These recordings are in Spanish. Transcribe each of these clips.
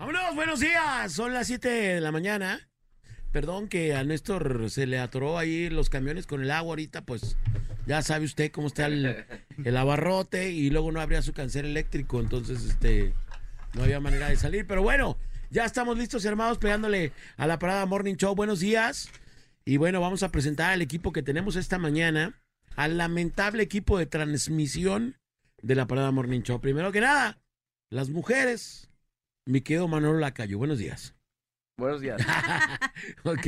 Vámonos, buenos días. Son las 7 de la mañana. Perdón que a Néstor se le atoró ahí los camiones con el agua ahorita, pues ya sabe usted cómo está el, el abarrote y luego no habría su cáncer eléctrico, entonces este no había manera de salir. Pero bueno, ya estamos listos y armados pegándole a la parada Morning Show. Buenos días. Y bueno, vamos a presentar al equipo que tenemos esta mañana, al lamentable equipo de transmisión de la parada Morning Show. Primero que nada, las mujeres. Mi querido Manolo Lacayo, buenos días. Buenos días. ok.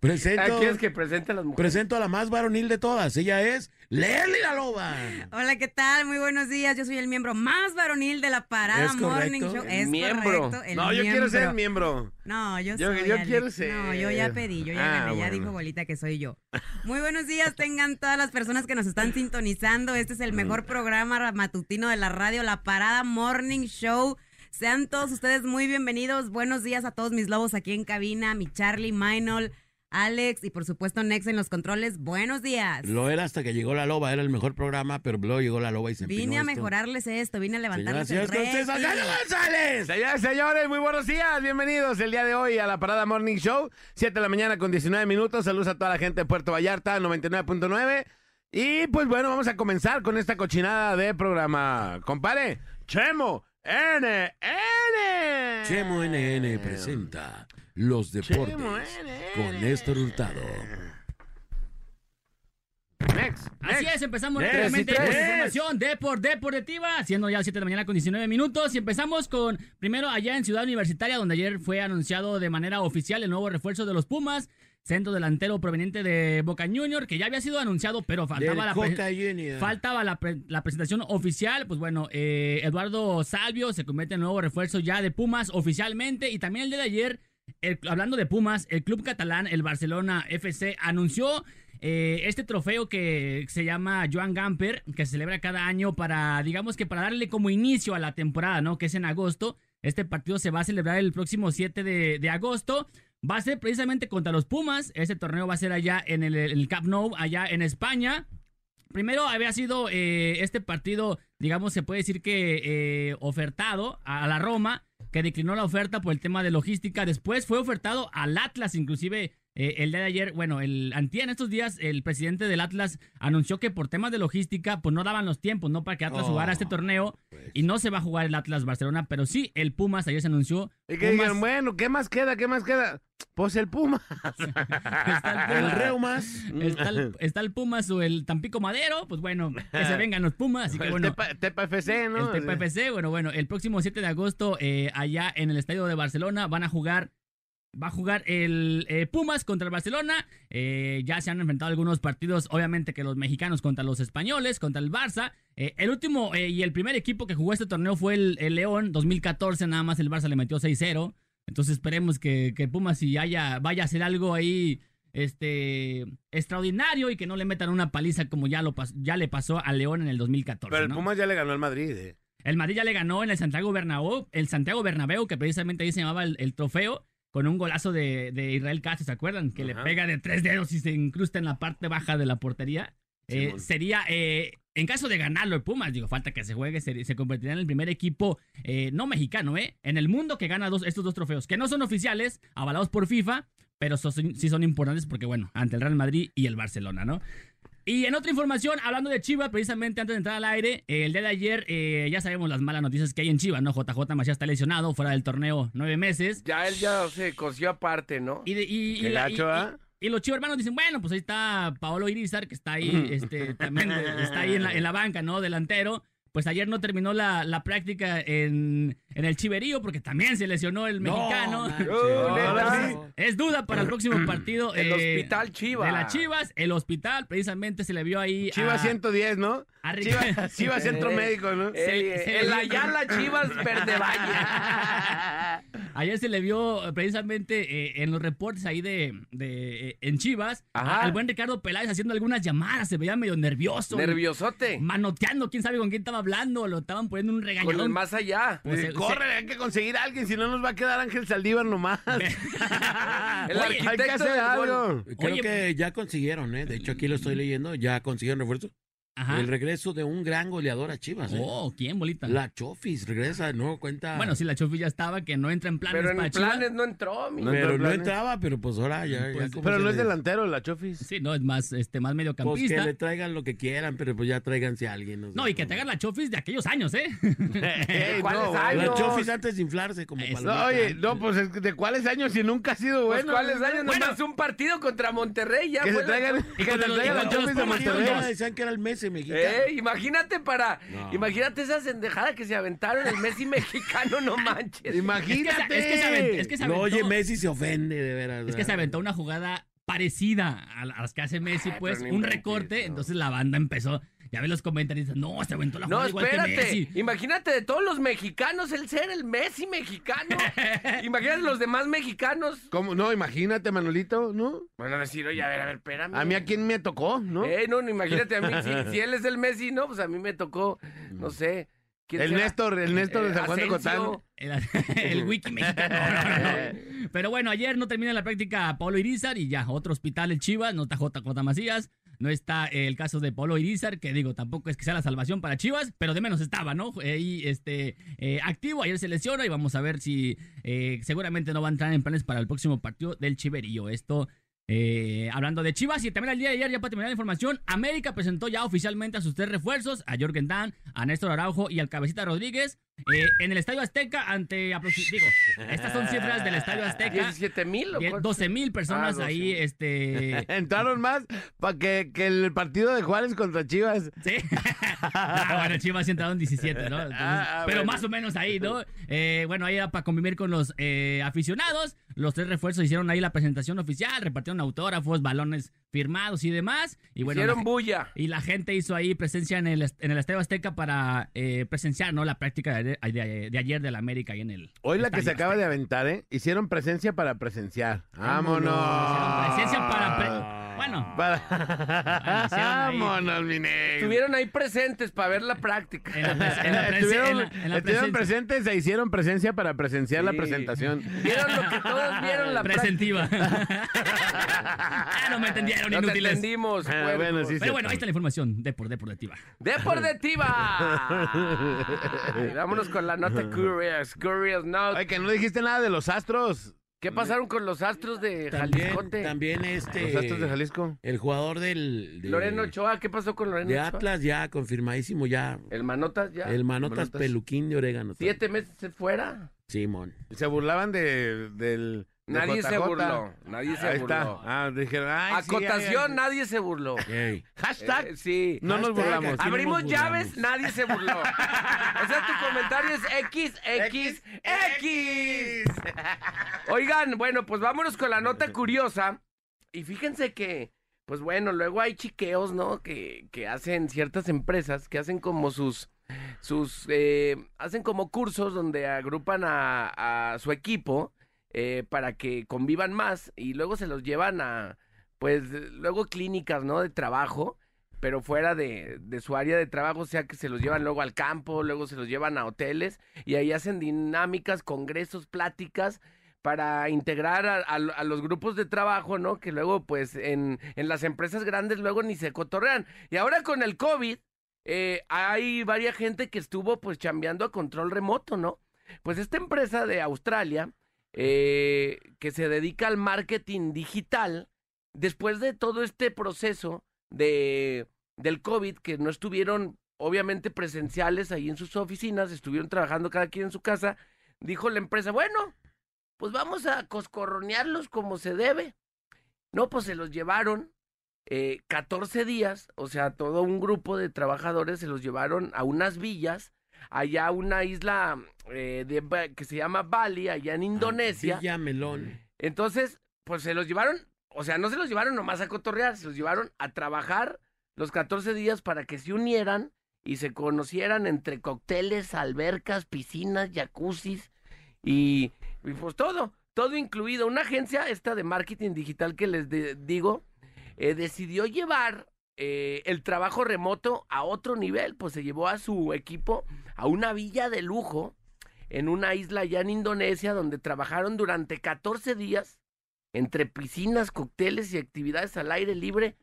Presento, ¿Quieres que presente a las mujeres? presento a la más varonil de todas. Ella es Lely la Loba. Hola, ¿qué tal? Muy buenos días. Yo soy el miembro más varonil de la Parada ¿Es Morning? Show. El Es miembro. correcto, el no, yo quiero ser miembro. miembro. No, yo, Yo- soy. yo Alex. quiero ser. No, yo ya pedí, yo ya Ah, gané, ya dijo Bolita que soy yo. Muy buenos días, tengan todas las personas que nos están sintonizando. Este es el mejor programa matutino de la radio, la Parada Morning Show. Sean todos ustedes muy bienvenidos. Buenos días a todos mis lobos aquí en cabina, mi Charlie, Minol, Alex y por supuesto Nex en los controles. Buenos días. Lo era hasta que llegó la Loba, era el mejor programa, pero luego llegó la Loba y se empinó Vine a esto. mejorarles esto, vine a Señoras levantarles y el señores, con González. Señoras y señores, muy buenos días. Bienvenidos el día de hoy a la Parada Morning Show. 7 de la mañana con 19 minutos. Saludos a toda la gente de Puerto Vallarta, 99.9. Y pues bueno, vamos a comenzar con esta cochinada de programa. Compare, Chemo, N, N. Chemo NN presenta Los Deportes NN. con Néstor Hurtado. Next, Así next. es, empezamos y con información Depor, Deportiva, siendo ya las 7 de la mañana con 19 minutos. Y empezamos con, primero allá en Ciudad Universitaria, donde ayer fue anunciado de manera oficial el nuevo refuerzo de los Pumas, centro delantero proveniente de Boca Junior, que ya había sido anunciado, pero faltaba, la, pre- faltaba la, pre- la presentación oficial. Pues bueno, eh, Eduardo Salvio se convierte en nuevo refuerzo ya de Pumas oficialmente. Y también el día de ayer, el- hablando de Pumas, el club catalán, el Barcelona FC, anunció eh, este trofeo que se llama Joan Gamper, que se celebra cada año para, digamos que para darle como inicio a la temporada, ¿no? Que es en agosto. Este partido se va a celebrar el próximo 7 de, de agosto. Va a ser precisamente contra los Pumas. Este torneo va a ser allá en el, el Camp Nou, allá en España. Primero había sido eh, este partido, digamos, se puede decir que eh, ofertado a la Roma, que declinó la oferta por el tema de logística. Después fue ofertado al Atlas, inclusive eh, el día de ayer, bueno, el antier en estos días, el presidente del Atlas anunció que por temas de logística, pues no daban los tiempos, ¿no? Para que Atlas Oh, jugara este torneo pues. y no se va a jugar el Atlas Barcelona, pero sí el Pumas, ayer se anunció. Y que Pumas- digan, bueno, ¿qué más queda? ¿Qué más queda? Pues el Puma. está el El Pumas. Reumas. Está el, está el Pumas o el Tampico Madero, pues bueno, que se vengan los Pumas, así que El bueno. Tepa, Tepa FC, ¿no? El TPFC, bueno, bueno, el próximo 7 de agosto, eh, allá en el estadio de Barcelona, van a jugar. Va a jugar el eh, Pumas contra el Barcelona. Eh, ya se han enfrentado algunos partidos, obviamente que los mexicanos contra los españoles, contra el Barça. Eh, el último y el primer equipo que jugó este torneo fue el, el León, 2014, nada más el Barça le metió 6-0. Entonces esperemos que, que Pumas si haya, vaya a hacer algo ahí este extraordinario y que no le metan una paliza como ya, lo ya le pasó al León en el 2014. Pero el ¿no? Pumas ya le ganó al Madrid. El Madrid ya le ganó en el Santiago Bernabéu, el Santiago Bernabéu, que precisamente ahí se llamaba el, el trofeo, con un golazo de, de Israel Castro, ¿se acuerdan? Que le pega de tres dedos y se incrusta en la parte baja de la portería. Eh, sería, eh, en caso de ganarlo el Pumas, digo, falta que se juegue, se, se convertirá en el primer equipo, eh, no mexicano, ¿eh? En el mundo que gana dos, estos dos trofeos, que no son oficiales, avalados por FIFA, pero so- sí son importantes porque, bueno, ante el Real Madrid y el Barcelona, ¿no? Y en otra información, hablando de Chivas, precisamente antes de entrar al aire, el día de ayer eh, ya sabemos las malas noticias que hay en Chivas, ¿no? JJ Macías está lesionado, fuera del torneo nueve meses. Ya él ya se cosió aparte, ¿no? Y, de- y, y la- y- los chivos hermanos dicen, bueno, pues ahí está Paolo Irizar, que está ahí, este, también eh, está ahí en la, en la banca, ¿no? Delantero. Pues ayer no terminó la, la práctica en, en el chiverío porque también se lesionó el mexicano. Es duda para el próximo partido. El eh, hospital Chivas. De las Chivas, el hospital precisamente se le vio ahí. Chivas a- 110, ¿no? Chivas, Chivas Centro Médico, ¿no? Eh, Se- el Ayala Chivas Verde Valle. Ayer se le vio eh, precisamente eh, en los reportes ahí de, de eh, en Chivas Ajá. al buen Ricardo Peláez haciendo algunas llamadas, se veía medio nervioso. Nerviosote. Manoteando, quién sabe con quién estaba hablando, lo estaban poniendo un Con el regañadón. más allá. Pues, se- Corre, hay que conseguir a alguien, si no nos va a quedar Ángel Saldívar nomás. El Oye, hay que arquitecto hacer algo. Creo Oye, que ya consiguieron, ¿eh? De hecho, aquí lo estoy leyendo, ya consiguieron refuerzo. Ajá. el regreso de un gran goleador a Chivas. ¿eh? Oh, ¿quién, bolita? La Chofis regresa, no cuenta. Bueno, sí, la Chofi ya estaba, que no entra en planes Pero en para Chivas. planes no entró, mi. No pero entró no entraba, pero pues ahora ya. ya Pues, Pero no es le- delantero, la Chofis. Sí, no, es más, este, más Pues que mediocampista. le traigan lo que quieran, pero pues ya tráiganse a alguien. o sea, No, y que pues. te hagan la Chofis de aquellos años, ¿eh? Ey, ¿Cuáles no, años? La Chofis antes de inflarse como Es- No, palomita. oye, no, pues es que ¿de cuáles años si nunca ha sido Pues, bueno? ¿Cuáles años? Bueno. Nomás un partido contra Monterrey, ya Que se traigan, Y que se traigan la Chofis de Monterrey. decían que era el Messi mexicano. Eh, imagínate para. No. Imagínate esa sendejada que se aventaron el Messi mexicano, no manches. Imagínate. Es que se, es que se aventó, es que se No, oye, Messi se ofende, de veras. es que se aventó una jugada parecida a las que hace Messi, Ay, pues, un recorte, no. entonces la banda empezó, ya ve los comentarios, no, se aventó la No, jugada igual que espérate. Messi. Imagínate de todos los mexicanos el ser el Messi mexicano. Imagínate los demás mexicanos. ¿Cómo? No, imagínate, Manolito, ¿no? Bueno, decir, oye, a ver, a ver, espérame. A mí a quién me tocó, ¿no? Eh, no, no, imagínate a mí. Si, si él es el Messi, no, pues a mí me tocó, no sé. ¿quién El será? Néstor, el Néstor de Eh, San Juan de Asensio. Cotán. El, el wiki mexicano. No, no, no. Pero bueno, ayer no termina la práctica Pablo Irizar y ya, otro hospital el Chivas, no está JJ Macías, no está el caso de Pablo Irizar, que digo, tampoco es que sea la salvación para Chivas, pero de menos estaba, ¿no? Ahí este, eh, activo, ayer se lesiona y vamos a ver si eh, seguramente no va a entrar en planes para el próximo partido del Chiverío. Esto eh, hablando de Chivas y también el día de ayer, ya para terminar la información, América presentó ya oficialmente a sus tres refuerzos, a Jorgen Dan, a Néstor Araujo y al Cabecita Rodríguez, eh, en el Estadio Azteca ante, digo, estas son cifras del Estadio Azteca, 17 mil o Die- cuánto? 12 mil personas Ah, 12,000. ahí, este... Entraron más para que, que el partido de Juárez contra Chivas. Sí. Ah, bueno, Chivas sí entraron 17, ¿no? Entonces, Ah, ah, pero bueno. más o menos ahí, ¿no? Eh, bueno, ahí era para convivir con los eh, aficionados. Los tres refuerzos hicieron ahí la presentación oficial, repartieron autógrafos, balones firmados y demás. Y bueno, Hicieron la- bulla. y la gente hizo ahí presencia en el, est- en el Estadio Azteca para eh, presenciar, ¿no? La práctica de, de- de ayer del América ahí en el. Hoy la que se acaba de aventar, ¿eh? Hicieron presencia para presenciar. Vámonos. ¡Vámonos! Hicieron presencia para. pre- Bueno, Para... ¡Vámonos, mi negro! Estuvieron ahí presentes para ver la práctica. en la, en la Estuvieron, en la- en la estuvieron presencia- presentes e hicieron presencia para presenciar la presentación. Vieron lo que todos vieron la práctica. presentiva. ah, no me entendieron, No te inútiles. entendimos. Ah, bueno, sí, Pero bueno, ahí está la información de por deportiva. ¡Deportiva! Vámonos con la nota Curious. Curious Note. Ay, que no dijiste nada de los astros. ¿Qué pasaron con los astros de También, Jaliscote? también este. Los astros de Jalisco. El jugador del. de- Loreno Ochoa, ¿qué pasó con Loreno De Ochoa? Atlas ya confirmadísimo ya. El Manotas ya. El manotas, Manotas. peluquín de orégano. Siete meses fuera. Simón. Se burlaban de, del. Nadie se burló. Nadie se burló. está. Ah, dijeron, ay, sí, Acotación, ay, ay. nadie se burló. Hashtag. Eh, sí. no nos burlamos. no Abrimos llaves, nadie se burló. O sea, tu comentario es X, X, X. Oigan, bueno, pues vámonos con la nota curiosa. Y fíjense que, pues bueno, luego hay chiqueos, ¿no? Que, que hacen ciertas empresas, que hacen como sus, sus, eh, hacen como cursos donde agrupan a, a su equipo eh, para que convivan más y luego se los llevan a, pues, luego clínicas, ¿no? De trabajo pero fuera de, de su área de trabajo, o sea que se los llevan luego al campo, luego se los llevan a hoteles y ahí hacen dinámicas, congresos, pláticas para integrar a, los grupos de trabajo, ¿no? Que luego, pues, en, en las empresas grandes luego ni se cotorrean. Y ahora con el COVID, eh, hay varias gente que estuvo, pues, chambeando a control remoto, ¿no? Pues esta empresa de Australia, eh, que se dedica al marketing digital, después de todo este proceso de del COVID, que no estuvieron obviamente presenciales ahí en sus oficinas, estuvieron trabajando cada quien en su casa, dijo la empresa, bueno, pues vamos a coscorronearlos como se debe. No, pues se los llevaron eh, 14 días, o sea, todo un grupo de trabajadores se los llevaron a unas villas, allá una isla eh, de que se llama Bali, allá en Indonesia. Villa Melón. Entonces, pues se los llevaron, o sea, no se los llevaron nomás a cotorrear, se los llevaron a trabajar los 14 días para que se unieran y se conocieran entre cócteles, albercas, piscinas, jacuzzis y, y pues todo, todo incluido. Una agencia esta de marketing digital que les de- digo, eh, decidió llevar eh, el trabajo remoto a otro nivel, pues se llevó a su equipo a una villa de lujo en una isla allá en Indonesia donde trabajaron durante 14 días entre piscinas, cócteles y actividades al aire libre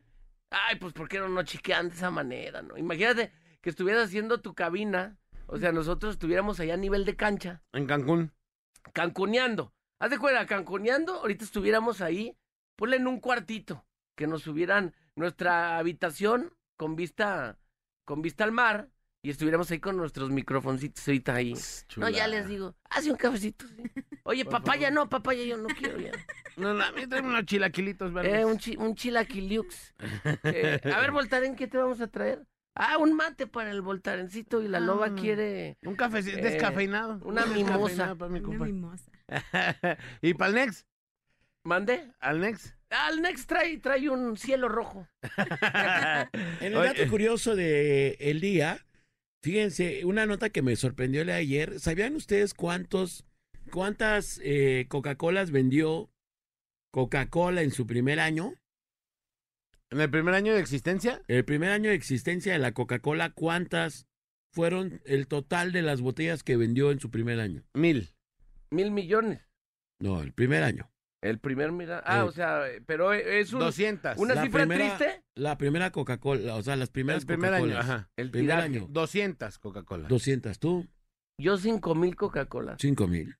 Ay, pues ¿por qué no, no chiquean de esa manera, no? Imagínate que estuvieras haciendo tu cabina, o sea, nosotros estuviéramos allá a nivel de cancha, En Cancún. cancuneando. Haz de cuenta, cancuneando, ahorita estuviéramos ahí, ponle en un cuartito, que nos subieran nuestra habitación con vista, con vista al mar, y estuviéramos ahí con nuestros microfoncitos ahorita ahí. No, ya les digo, hace un cafecito. sí. Oye, papaya, no, papaya, yo no quiero ya. No, no, a mí traen unos chilaquilitos verdes. Eh, un, chi, un chilaquiliux. Eh, a ver, Voltaren, ¿qué te vamos a traer? Ah, un mate para el Voltarencito y la loba Ah. quiere Un cafecito Eh, descafeinado. una Un mimosa. descafeinado para mi Una mimosa. ¿Y para el Next? ¿Mande? ¿Al Next? Al Next trae, trae un cielo rojo. En el dato curioso de el día, fíjense, una nota que me sorprendió de ayer. ¿Sabían ustedes cuántos, cuántas eh, Coca-Colas vendió Coca-Cola en su primer año? ¿En el primer año de existencia? El primer año de existencia de la Coca-Cola, ¿cuántas fueron el total de las botellas que vendió en su primer año? Mil. Mil millones. No, el primer año. El primer, mira. Ah, Eh. o sea, pero es un, 200. una La cifra primera- triste. La primera Coca-Cola, o sea, las primeras el primer año, Coca-Colas. ajá. El Primer tiraje. año. 200 Coca-Cola. 200, tú, Yo cinco mil Coca-Cola. 5 mil,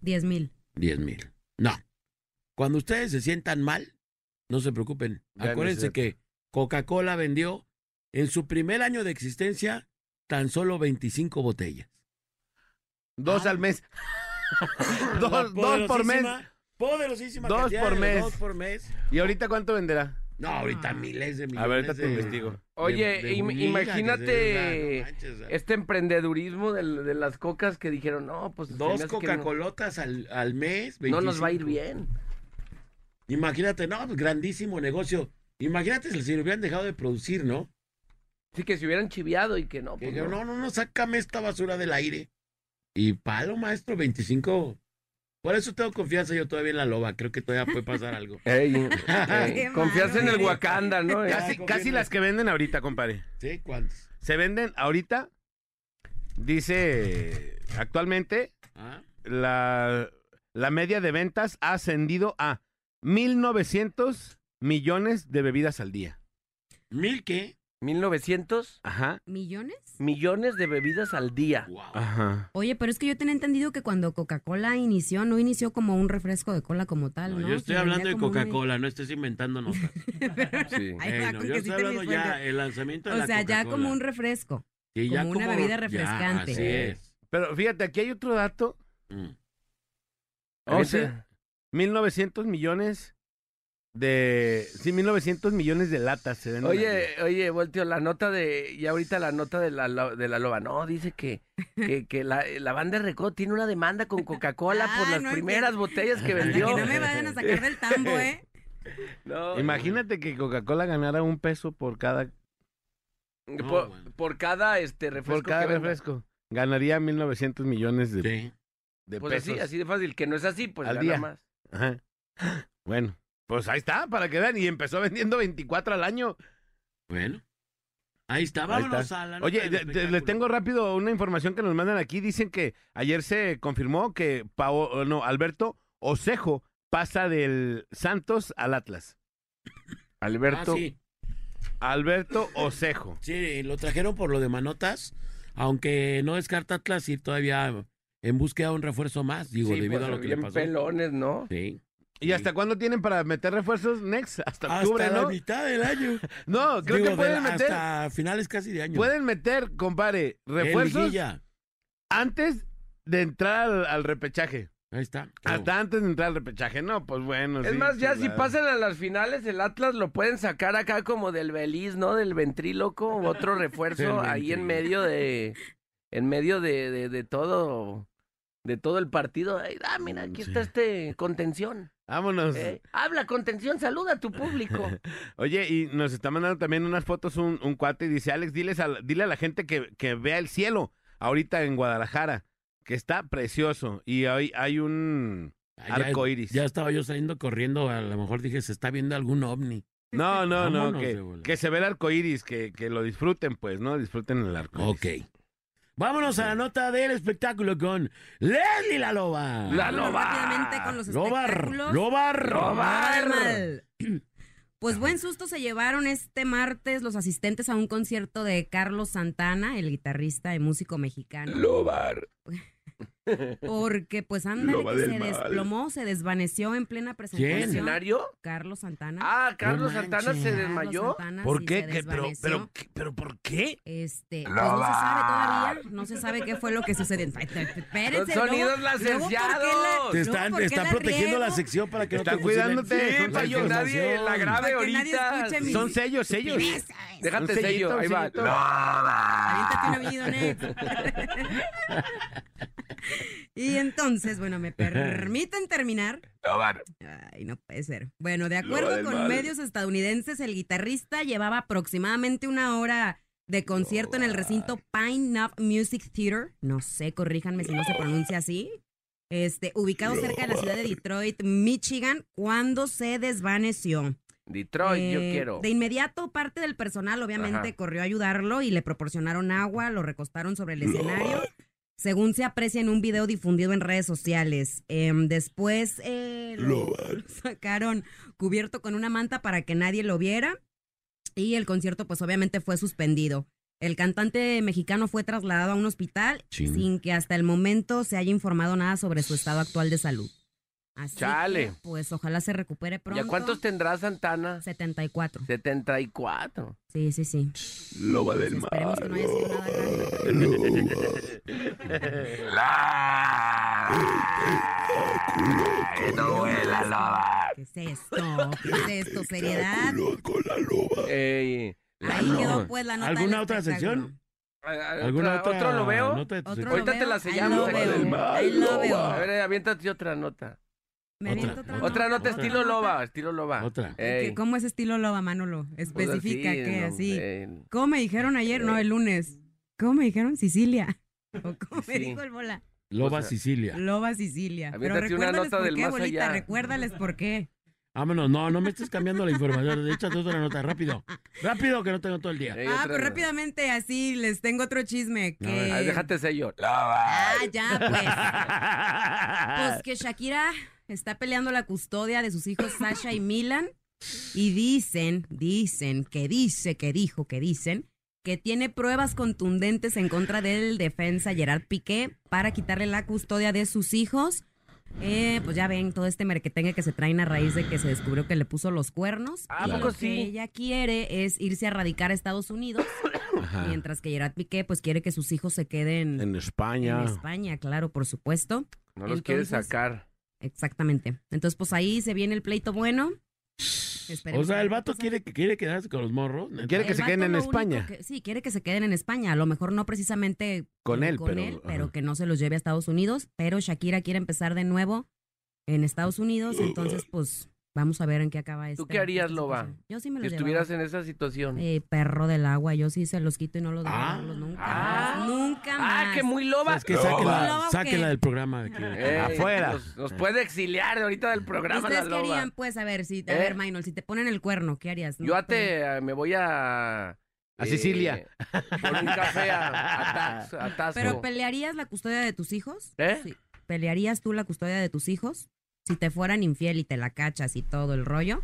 Diez mil. 10 mil. No. Cuando ustedes se sientan mal, no se preocupen. Ya Acuérdense que Coca-Cola vendió en su primer año de existencia tan solo 25 botellas. Dos Ah. al mes. Dos, dos por mes. Poderosísima- Dos cantidad por de mes. Dos por mes. ¿Y ahorita cuánto venderá? No, ahorita miles de millones. A ver, ahorita te de- investigo. Oye, de im- gigas, imagínate de- no manches, o sea, Este emprendedurismo de las cocas que dijeron, no, pues. Dos que no- Coca-Colotas al, al mes. No, nos va a ir 25. bien. Imagínate, no, pues grandísimo negocio. Imagínate si le hubieran dejado de producir, ¿no? Sí, que se hubieran chiviado y que no. Que Pues dijeron, no. no, no, no, sácame esta basura del aire. Y palo, maestro, 25. Por eso tengo confianza yo todavía en la loba. Creo que todavía puede pasar algo. Ey, ey, Qué confiarse en el. Wakanda, ¿no? Casi, las que venden ahorita, compadre. ¿Sí? ¿Cuántos? Se venden ahorita, dice actualmente, ¿Ah? la, la media de ventas ha ascendido a 1.900 millones de bebidas al día. ¿Mil qué? 1900 Ajá. ¿Millones? millones de bebidas al día. Wow. Ajá. Oye, pero es que yo tenía entendido que cuando Coca-Cola inició, no inició como un refresco de cola como tal, No, ¿no? yo estoy Se hablando vendía de como Coca-Cola, no estés inventando notas. Sí. Ay, Eh, va, no, con yo que sí estoy te hablando mis ya fuentes. el lanzamiento de O la sea, ya como un refresco. Sí, ya como una bebida ya, refrescante. así es. Pero fíjate, aquí hay otro dato. Mm. O sea, 1.900 millones de... Sí, 1.900 millones de latas se venden. Oye, oye, Voltio, la nota de. Y ahorita la nota de la, de la loba. No, dice que, que, que la, la banda de Recodo tiene una demanda con Coca-Cola por Ah, las no, primeras que- botellas que vendió. que no me vayan a sacar del tambo, ¿eh? No, Imagínate que Coca-Cola ganara un peso por cada, Por, bueno. por cada este refresco. por cada que venda. refresco. Ganaría 1.900 millones de, Sí. de Pues pesos. así, así de fácil. Que no es así, pues Al gana día. más. Ajá. Bueno, pues ahí está, para que vean. Y empezó vendiendo 24 al año. Bueno. Ahí está, Ahí vámonos está. a la Oye, les tengo rápido una información que nos mandan aquí. Dicen que ayer se confirmó que Pao- no, Alberto Osejo pasa del Santos al Atlas. Alberto. Ah, sí. Alberto Osejo. Sí, lo trajeron por lo de Manotas, aunque no descarta Atlas ir todavía en búsqueda de un refuerzo más, digo, Sí, debido pues, a lo que le pasó. pelones, ¿no? Sí. ¿Y hasta cuándo tienen para meter refuerzos? Next, hasta Hasta octubre, la ¿no? mitad del año. No, creo Digo, que pueden de la- meter, Hasta finales casi de año. pueden meter, compadre, En refuerzos antes de entrar al, al repechaje. Ahí está. Hasta antes de entrar al repechaje. No, pues bueno. Es sí, más, ya si pasan a las finales, el Atlas lo pueden sacar acá como del Beliz, ¿no? Del ventríloco, otro refuerzo ahí en medio de, en medio de, de, de todo, de todo el partido. Ay, ah, mira, aquí Sí. está este contención. Vámonos. ¿eh? Habla contención, saluda a tu público. Oye, y nos está mandando también unas fotos un, un cuate y dice, Alex, diles a, dile a la gente que, que vea el cielo ahorita en Guadalajara, que está precioso. Y hoy hay un Ah, ya- arco iris. Ya estaba yo saliendo corriendo, a lo mejor dije, se está viendo algún ovni. No, no, no, Vámonos de que, que se ve el arco iris, que, que lo disfruten, pues, ¿no? Disfruten el arco iris. Ok. Vámonos a la nota del espectáculo con Leslie la Loba. La loba. rápidamente con los Lobar, espectáculos. Lobar. Lobar. Mal. Pues buen susto se llevaron este martes los asistentes a un concierto de Carlos Santana, el guitarrista y músico mexicano. Lobar. Porque pues anda Loba que del se mal. desplomó, se desvaneció en plena presentación. ¿Escenario? Carlos Santana. Ah, Carlos No Santana se desmayó. Santana, ¿Por sí, qué? Pero, desvaneció. pero, ¿qué? ¿pero por qué? Este, pues no se sabe todavía, no se sabe qué fue lo que sucedió. Espérense, Son sonidos luego- luego, ¿por qué licenciados. la- Te están, ¿por te qué están la protegiendo la sección para que no Están te cuidándote. Sí, para que nadie la nadie ahorita. Son sellos, sellos. Déjate sello, ahí va. sellito. Y entonces, bueno, ¿me permiten terminar? Ay, no puede ser. Bueno, de acuerdo con mal. medios estadounidenses, el guitarrista llevaba aproximadamente una hora de concierto en el recinto Pine Knob Music Theater. No sé, corríjanme si no se pronuncia así. Este, ubicado cerca de la ciudad de Detroit, Michigan, cuando se desvaneció. Detroit, yo Eh, quiero. De inmediato, parte del personal obviamente Ajá. corrió a ayudarlo y le proporcionaron agua, lo recostaron sobre el escenario. Según se aprecia en un video difundido en redes sociales. Em, después eh, lo sacaron cubierto con una manta para que nadie lo viera. Y el concierto, pues obviamente fue suspendido. El cantante mexicano fue trasladado a un hospital sin que hasta el momento se haya informado nada sobre su estado actual de salud. Así Chale. que, pues ojalá se recupere pronto. ¿Ya cuántos tendrá Santana? 74. 74. Sí, sí, sí. Loba del Esperemos que no haya sido nada grave. ¿Qué es esto? ¿Qué es esto? ¿Seriedad? Ey, Ahí quedó pues la nota. ¿Alguna otra sección? ¿Otra- ¿Alguna otra ¿Otro lo veo? nota de tu Otro sección? lo Ahorita te veo, la ahí sellamos, lo Loba veo, del Ahí lo A veo. ver, aviéntate otra nota. Me Otra, aviento otra otra. nota. Otra nota Otra estilo loba, estilo loba. Otra. Ey, ¿Qué- ¿Cómo es estilo loba, Manolo? pues Especifica así, que no, así. ey. ¿Cómo me dijeron ayer? No, el lunes. ¿Cómo me dijeron? Sicilia. ¿O cómo me dijo el bola? Loba O sea, Sicilia. Loba Sicilia. Pero Aviéntate una recuérdales nota por del qué, más bolita. allá. Recuérdales por qué. Vámonos, no, no me estés cambiando la información. Échate otra nota, rápido. Rápido, que no tengo todo el día. Ah, otra pues rápidamente así les tengo otro chisme. A ver. Que... Ay, déjate sello. Ah, ya, pues. Pues que Shakira está peleando la custodia de sus hijos Sasha y Milan. Y dicen, dicen, que dice, que dijo, que dicen, que tiene pruebas contundentes en contra del defensa Gerard Piqué para quitarle la custodia de sus hijos. Eh, pues ya ven todo este merquetengue que se traen a raíz de que se descubrió que le puso los cuernos. ¿A y poco lo sí? que ella quiere es irse a radicar a Estados Unidos, Ajá. mientras que Gerard Piqué pues quiere que sus hijos se queden En España. en España, claro, por supuesto. No los Entonces, sacar. Exactamente. Entonces, pues ahí se viene el pleito bueno. Esperemos O sea, el vato quiere, quiere quedarse con los morros. Quiere que El se queden en España. que- sí, quiere que se queden en España. A lo mejor no precisamente Con él, pero- él, pero ajá. que no se los lleve a Estados Unidos. Pero Shakira quiere empezar de nuevo en Estados Unidos. Entonces, pues vamos a ver en qué acaba esto. ¿Tú qué harías, Loba? Yo sí me Si los estuvieras llevaba. en esa situación. Eh, perro del agua, yo sí se los quito y no los Ah. nunca Ah. más. Nunca más. Ah, que muy loba. Es que sáquenla, Loba, sáquenla del programa. de aquí. Ey, Afuera. Nos, nos puede exiliar de ahorita del programa la Ustedes loba. querían, pues, a ver, si, a ¿Eh? ver, Maynol, si te ponen el cuerno, ¿qué harías? Yo a te, eh, me voy a... A Sicilia. Por un café a, a, Tax- a Tasco. ¿Pero pelearías la custodia de tus hijos? ¿Eh? Sí. ¿Pelearías tú la custodia de tus hijos? Si te fueran infiel y te la cachas y todo el rollo.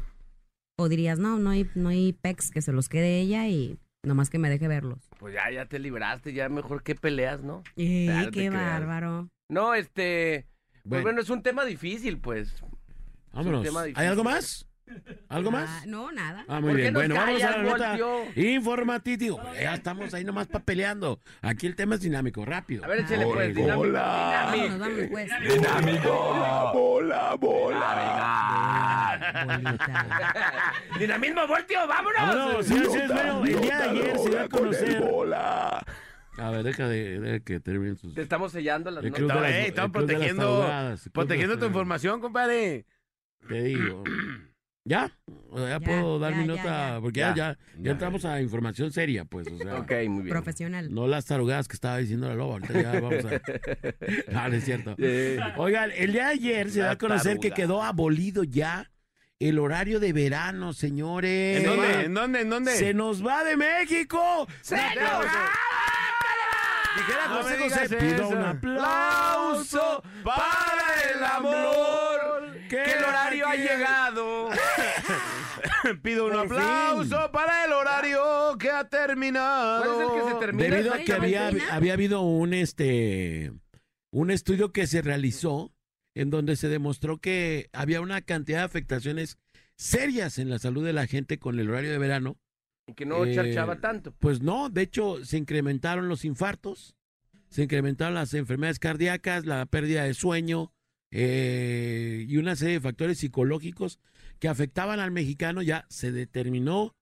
¿O dirías, no, no hay, no hay pex que se los quede ella y nomás que me deje verlos? Pues ya, ya te libraste, ya mejor que peleas, ¿no? ¡Ey, Claro, te qué bárbaro! No, este... Pues Bueno, es un tema difícil, pues. vámonos. tema ¿Hay algo más? ¿Algo Ah, más? no, nada. Ah, muy ¿Por bien. Bueno, vamos a la nota informativa. Ya estamos ahí nomás para peleando. Aquí el tema es dinámico, rápido. A ver, échale pues, dinámico. Vámonos, dinámico. vámonos, pues. Bola, bola, Bolita. Dinamismo, voltio, vámonos. Vámonos, señores, señores, bueno, el día de ayer se dio a conocer. Bola. A ver, deja de, de que terminen sus. Te estamos sellando las El notas. el estamos protegiendo, el protegiendo tu información, compadre. Te digo. ¿Ya? O sea, ya, Ya, puedo dar ya, mi nota, ya. porque ya, Ya, ya, ya ya. entramos a información seria, pues, o sea. Ok, muy bien. Profesional. No las tarugadas que estaba diciendo la loba, ahorita ya vamos a... No, no es cierto. Eh, Oigan, el día de ayer se da a conocer que quedó abolido ya el horario de verano, señores. ¿En dónde? ¿En dónde? ¿En dónde? ¡Se nos va de México! ¡Se ¡Un nos aplauso! va! Dijera No José José, pido un aplauso para el amor. Que el horario ha llegado. Pido un aplauso para el horario que ha terminado. ¿Cuál es el que se termina? Debido a que había, había habido un este un estudio que se realizó en donde se demostró que había una cantidad de afectaciones serias en la salud de la gente con el horario de verano. Y que no Eh, charchaba tanto. Pues no, de hecho se incrementaron los infartos, se incrementaron las enfermedades cardíacas, la pérdida de sueño eh, y una serie de factores psicológicos que afectaban al mexicano. Ya se determinó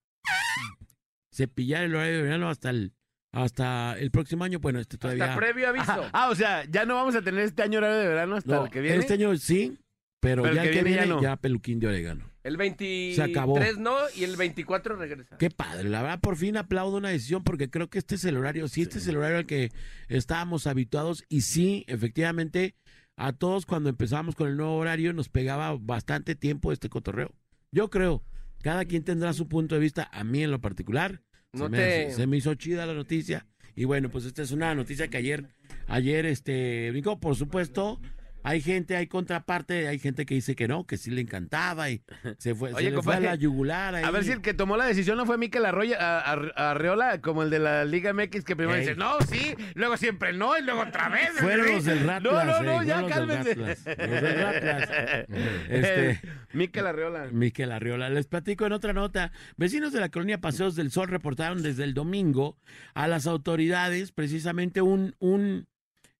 cepillar el horario de verano hasta el hasta el próximo año. Bueno, este todavía. Hasta previo aviso. Ajá. Ah, o sea, ya no vamos a tener este año horario de verano hasta No, el que viene. Este año sí, pero, Pero ya el que que viene ya viene no. ya peluquín de orégano. El 23 Se acabó. no y el 24 regresa. Qué padre, la verdad por fin aplaudo una decisión porque creo que este es el horario, sí, este es el horario al que estábamos habituados y sí, efectivamente, a todos cuando empezamos con el nuevo horario nos pegaba bastante tiempo este cotorreo. Yo creo, cada quien tendrá su punto de vista, a mí en lo particular, No se, me, te- se me hizo chida la noticia y bueno, pues esta es una noticia que ayer, ayer, este, brincó, por supuesto. Hay gente, hay contraparte, hay gente que dice que no, que sí le encantaba y se fue, Oye, se le fue a compadre, la yugular. A ver si el que tomó la decisión no fue Mikel Arroyo, Arreola, como el de la Liga MX, que primero Ey. dice, no, sí, luego siempre no, y luego otra vez. Fueron los del Ratlas. No, no, no, eh, ya del cálmense. Ratlas, los del Ratlas. Este, Mikel Arreola. Miquel Arriola. Les platico en otra nota. Vecinos de la colonia Paseos del Sol reportaron desde el domingo a las autoridades precisamente un, un,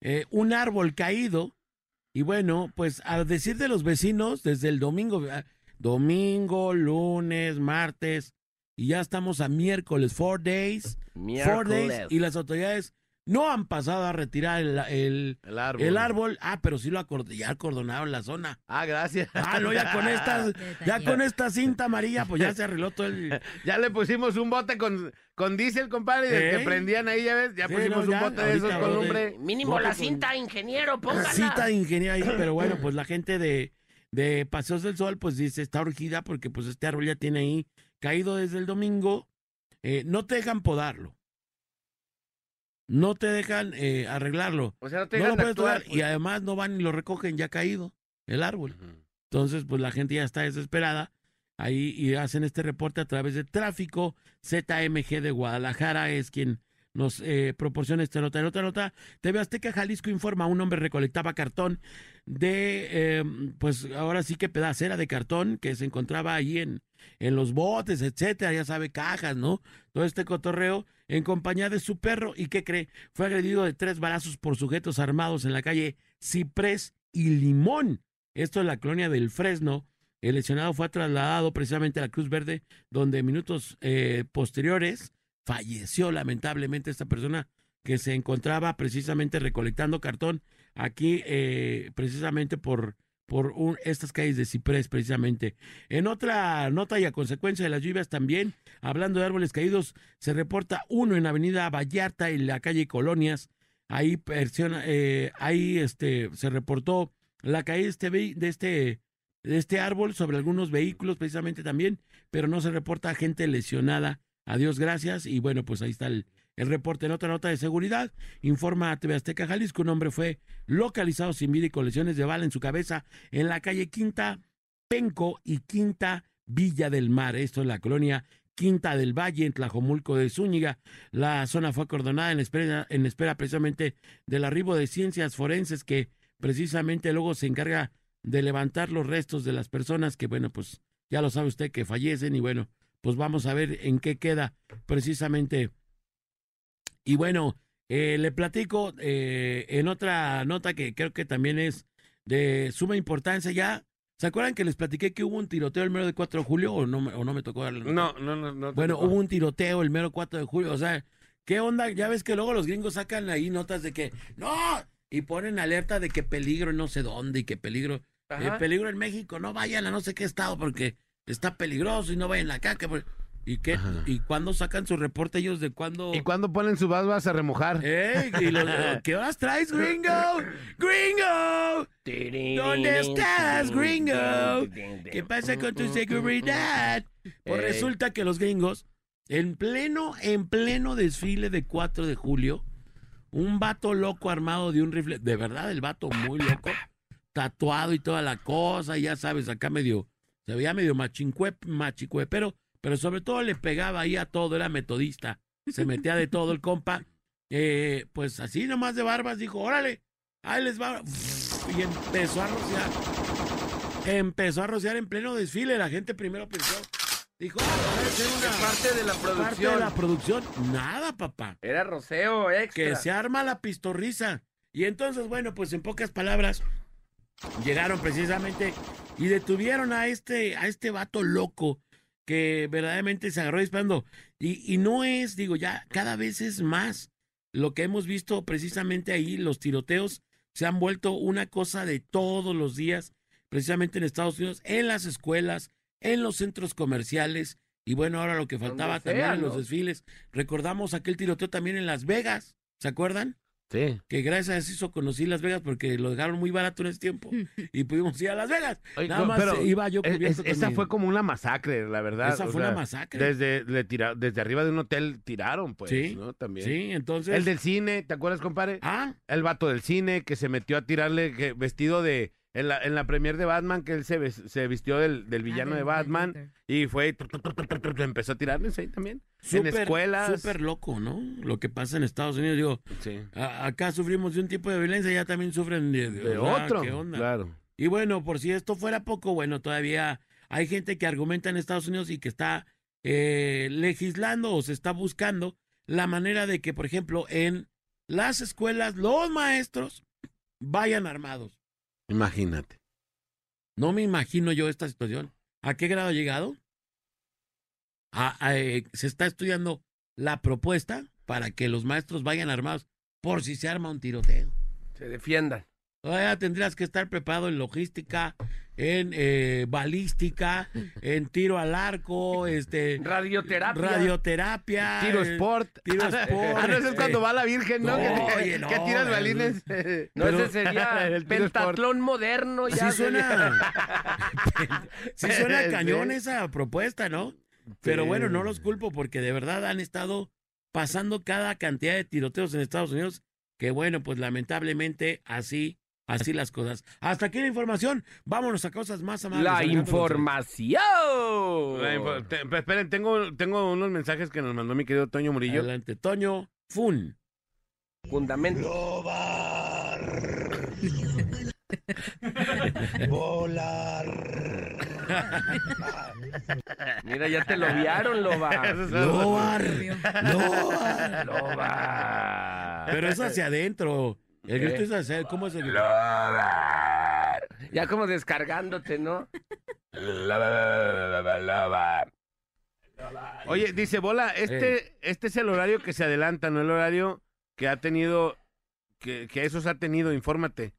eh, un árbol caído. Y bueno, pues al decir de los vecinos, desde el domingo, ah, domingo, lunes, martes, y ya estamos a miércoles, four days, four days, y las autoridades no han pasado a retirar el, el, El árbol. el árbol. Ah, pero sí lo acord ya acordonaron la zona. Ah, gracias. Ah, no, ya con esta, ya con esta cinta amarilla, pues ya se arregló todo el. Ya le pusimos un bote con, con diésel, compadre, y de que prendían ahí, ya ves, ya Sí, pusimos no, ya, un bote de esos con lumbre. Mínimo la cinta, ingeniero, póngala. Cita de ingeniero ahí, pero bueno, pues la gente de, de Paseos del Sol, pues dice, está urgida porque pues este árbol ya tiene ahí caído desde el domingo. Eh, no te dejan podarlo. No te dejan eh, arreglarlo. O sea, no te No lo dejan puedes y además no van y lo recogen ya caído el árbol. Entonces, pues la gente ya está desesperada. Ahí y hacen este reporte a través de tráfico. ZMG de Guadalajara es quien nos eh, proporciona esta nota. En otra nota, TV Azteca Jalisco informa, un hombre recolectaba cartón de, eh, pues ahora sí que pedacera de cartón que se encontraba ahí en, en los botes, etcétera, ya sabe, cajas, ¿no? Todo este cotorreo en compañía de su perro y que cree, fue agredido de tres balazos por sujetos armados en la calle Ciprés y Limón. Esto es la colonia del Fresno. El lesionado fue trasladado precisamente a la Cruz Verde, donde minutos eh, posteriores falleció lamentablemente esta persona que se encontraba precisamente recolectando cartón aquí eh, precisamente por, por estas calles de Ciprés precisamente. En otra nota y a consecuencia de las lluvias también, hablando de árboles caídos, se reporta uno en Avenida Vallarta en la calle Colonias. Ahí, eh, ahí este, se reportó la caída este, de este de este árbol sobre algunos vehículos precisamente también, pero no se reporta gente lesionada. Adiós, gracias. Y bueno, pues ahí está el, el reporte. En otra nota de seguridad, informa a TV Azteca Jalisco, un hombre fue localizado sin vida y con lesiones de bala en su cabeza en la calle Quinta Penco y Quinta Villa del Mar. Esto es la colonia Quinta del Valle, en Tlajomulco de Zúñiga. La zona fue acordonada en espera, en espera precisamente del arribo de ciencias forenses que precisamente luego se encarga de levantar los restos de las personas que, bueno, pues ya lo sabe usted que fallecen y bueno, pues vamos a ver en qué queda precisamente. Y bueno, eh, le platico eh, en otra nota que creo que también es de suma importancia ya. ¿Se acuerdan que les platiqué que hubo un tiroteo el mero de 4 de julio o no, me- o no me tocó darle? No, no, no. no Bueno, tocó. hubo un tiroteo el mero 4 de julio. O sea, ¿qué onda? Ya ves que luego los gringos sacan ahí notas de que ¡No! Y ponen alerta de que peligro no sé dónde y que peligro. eh, peligro en México, no vayan a no sé qué estado porque está peligroso y no vayan acá. Que, pues- ¿Y qué? Ajá. ¿Y cuándo sacan su reporte ellos de cuándo? ¿Y cuándo ponen su vas a remojar? ¡Ey! y los- ¿Qué horas traes, gringo? ¡Gringo! ¿Dónde estás, gringo? ¿Qué pasa con tu seguridad? Pues Ey. resulta que los gringos, en pleno, en pleno desfile de 4 de julio, un vato loco armado de un rifle, de verdad, el vato muy loco, tatuado y toda la cosa, ya sabes, acá medio, Se veía medio machincue, machicuepero, pero sobre todo le pegaba ahí a todo, era metodista. Se metía de todo el compa. Eh, pues así nomás de barbas dijo, órale, ahí les va. Y empezó a rociar. Empezó a rociar en pleno desfile. La gente primero pensó, dijo, "Ah, ser una parte de la parte de producción. la producción. Nada, papá Era roceo extra. que se arma la pistorrisa. Y entonces, bueno, pues en pocas palabras, llegaron precisamente y detuvieron a este, a este vato loco que verdaderamente se agarró disparando. Y, y no es, digo, ya cada vez es más lo que hemos visto precisamente ahí, los tiroteos se han vuelto una cosa de todos los días, precisamente en Estados Unidos, en las escuelas, en los centros comerciales. Y bueno, ahora lo que faltaba también en los desfiles. Recordamos aquel tiroteo también en Las Vegas, ¿se acuerdan? Sí. que gracias a eso conocí Las Vegas porque lo dejaron muy barato en ese tiempo y pudimos ir a Las Vegas. Oye, Nada no, más pero iba yo Es- cubierto es- esa fue como una masacre, la verdad. Esa o fue una masacre. Desde, le tira- desde arriba de un hotel tiraron, pues, Sí, ¿no? También. Sí, entonces. El del cine, ¿te acuerdas, compadre? Ah, El vato del cine que se metió a tirarle que, vestido de... En la, en la premier de Batman, que él se, ves- se vistió del, del villano Ah, de del- del Batman y fue... tru, tru, tru, empezó a tirarles ahí también. en súper, escuelas. súper loco, ¿no? Lo que pasa en Estados Unidos. Digo, Sí. a- acá sufrimos de un tipo de violencia, ya también sufren de, De otro. ¿qué onda? Claro. Y bueno, por si esto fuera poco, bueno, todavía hay gente que argumenta en Estados Unidos y que está eh, legislando o se está buscando la manera de que, por ejemplo, en las escuelas los maestros vayan armados. Imagínate. No me imagino yo esta situación. ¿A qué grado ha llegado? A- a, eh, se está estudiando la propuesta para que los maestros vayan armados por si se arma un tiroteo. Se defiendan. Todavía tendrías que estar preparado en logística, en eh, balística, en tiro al arco, este Radioterapia. radioterapia, Tiro eh, sport. tiro sport. Ah, no, ese es cuando eh, va la Virgen, ¿no? no, que, oye, no, que tiras balines. No, Pero- ese sería El tiro pentatlón moderno. Ya Sí suena, sí suena cañón esa propuesta, ¿no? Pero bueno, no los culpo porque de verdad han estado pasando cada cantidad de tiroteos en Estados Unidos que bueno, pues lamentablemente así, así las cosas. Hasta aquí la información. Vámonos a cosas más amables. La información. La info- te- pe- esperen, tengo, tengo unos mensajes que nos mandó mi querido Toño. Murillo. Adelante, Toño Fun. Fundamento. Mira, ya te lo viaron, Loba. Lobar, Obvio. Lobar. Loba. Pero es hacia adentro. El es hacia, ¿cómo es el grito? Loba. Ya como descargándote, ¿no? Oye, dice Bola, este, este es el horario que se adelanta, no el horario que ha tenido, que, que esos ha tenido, infórmate.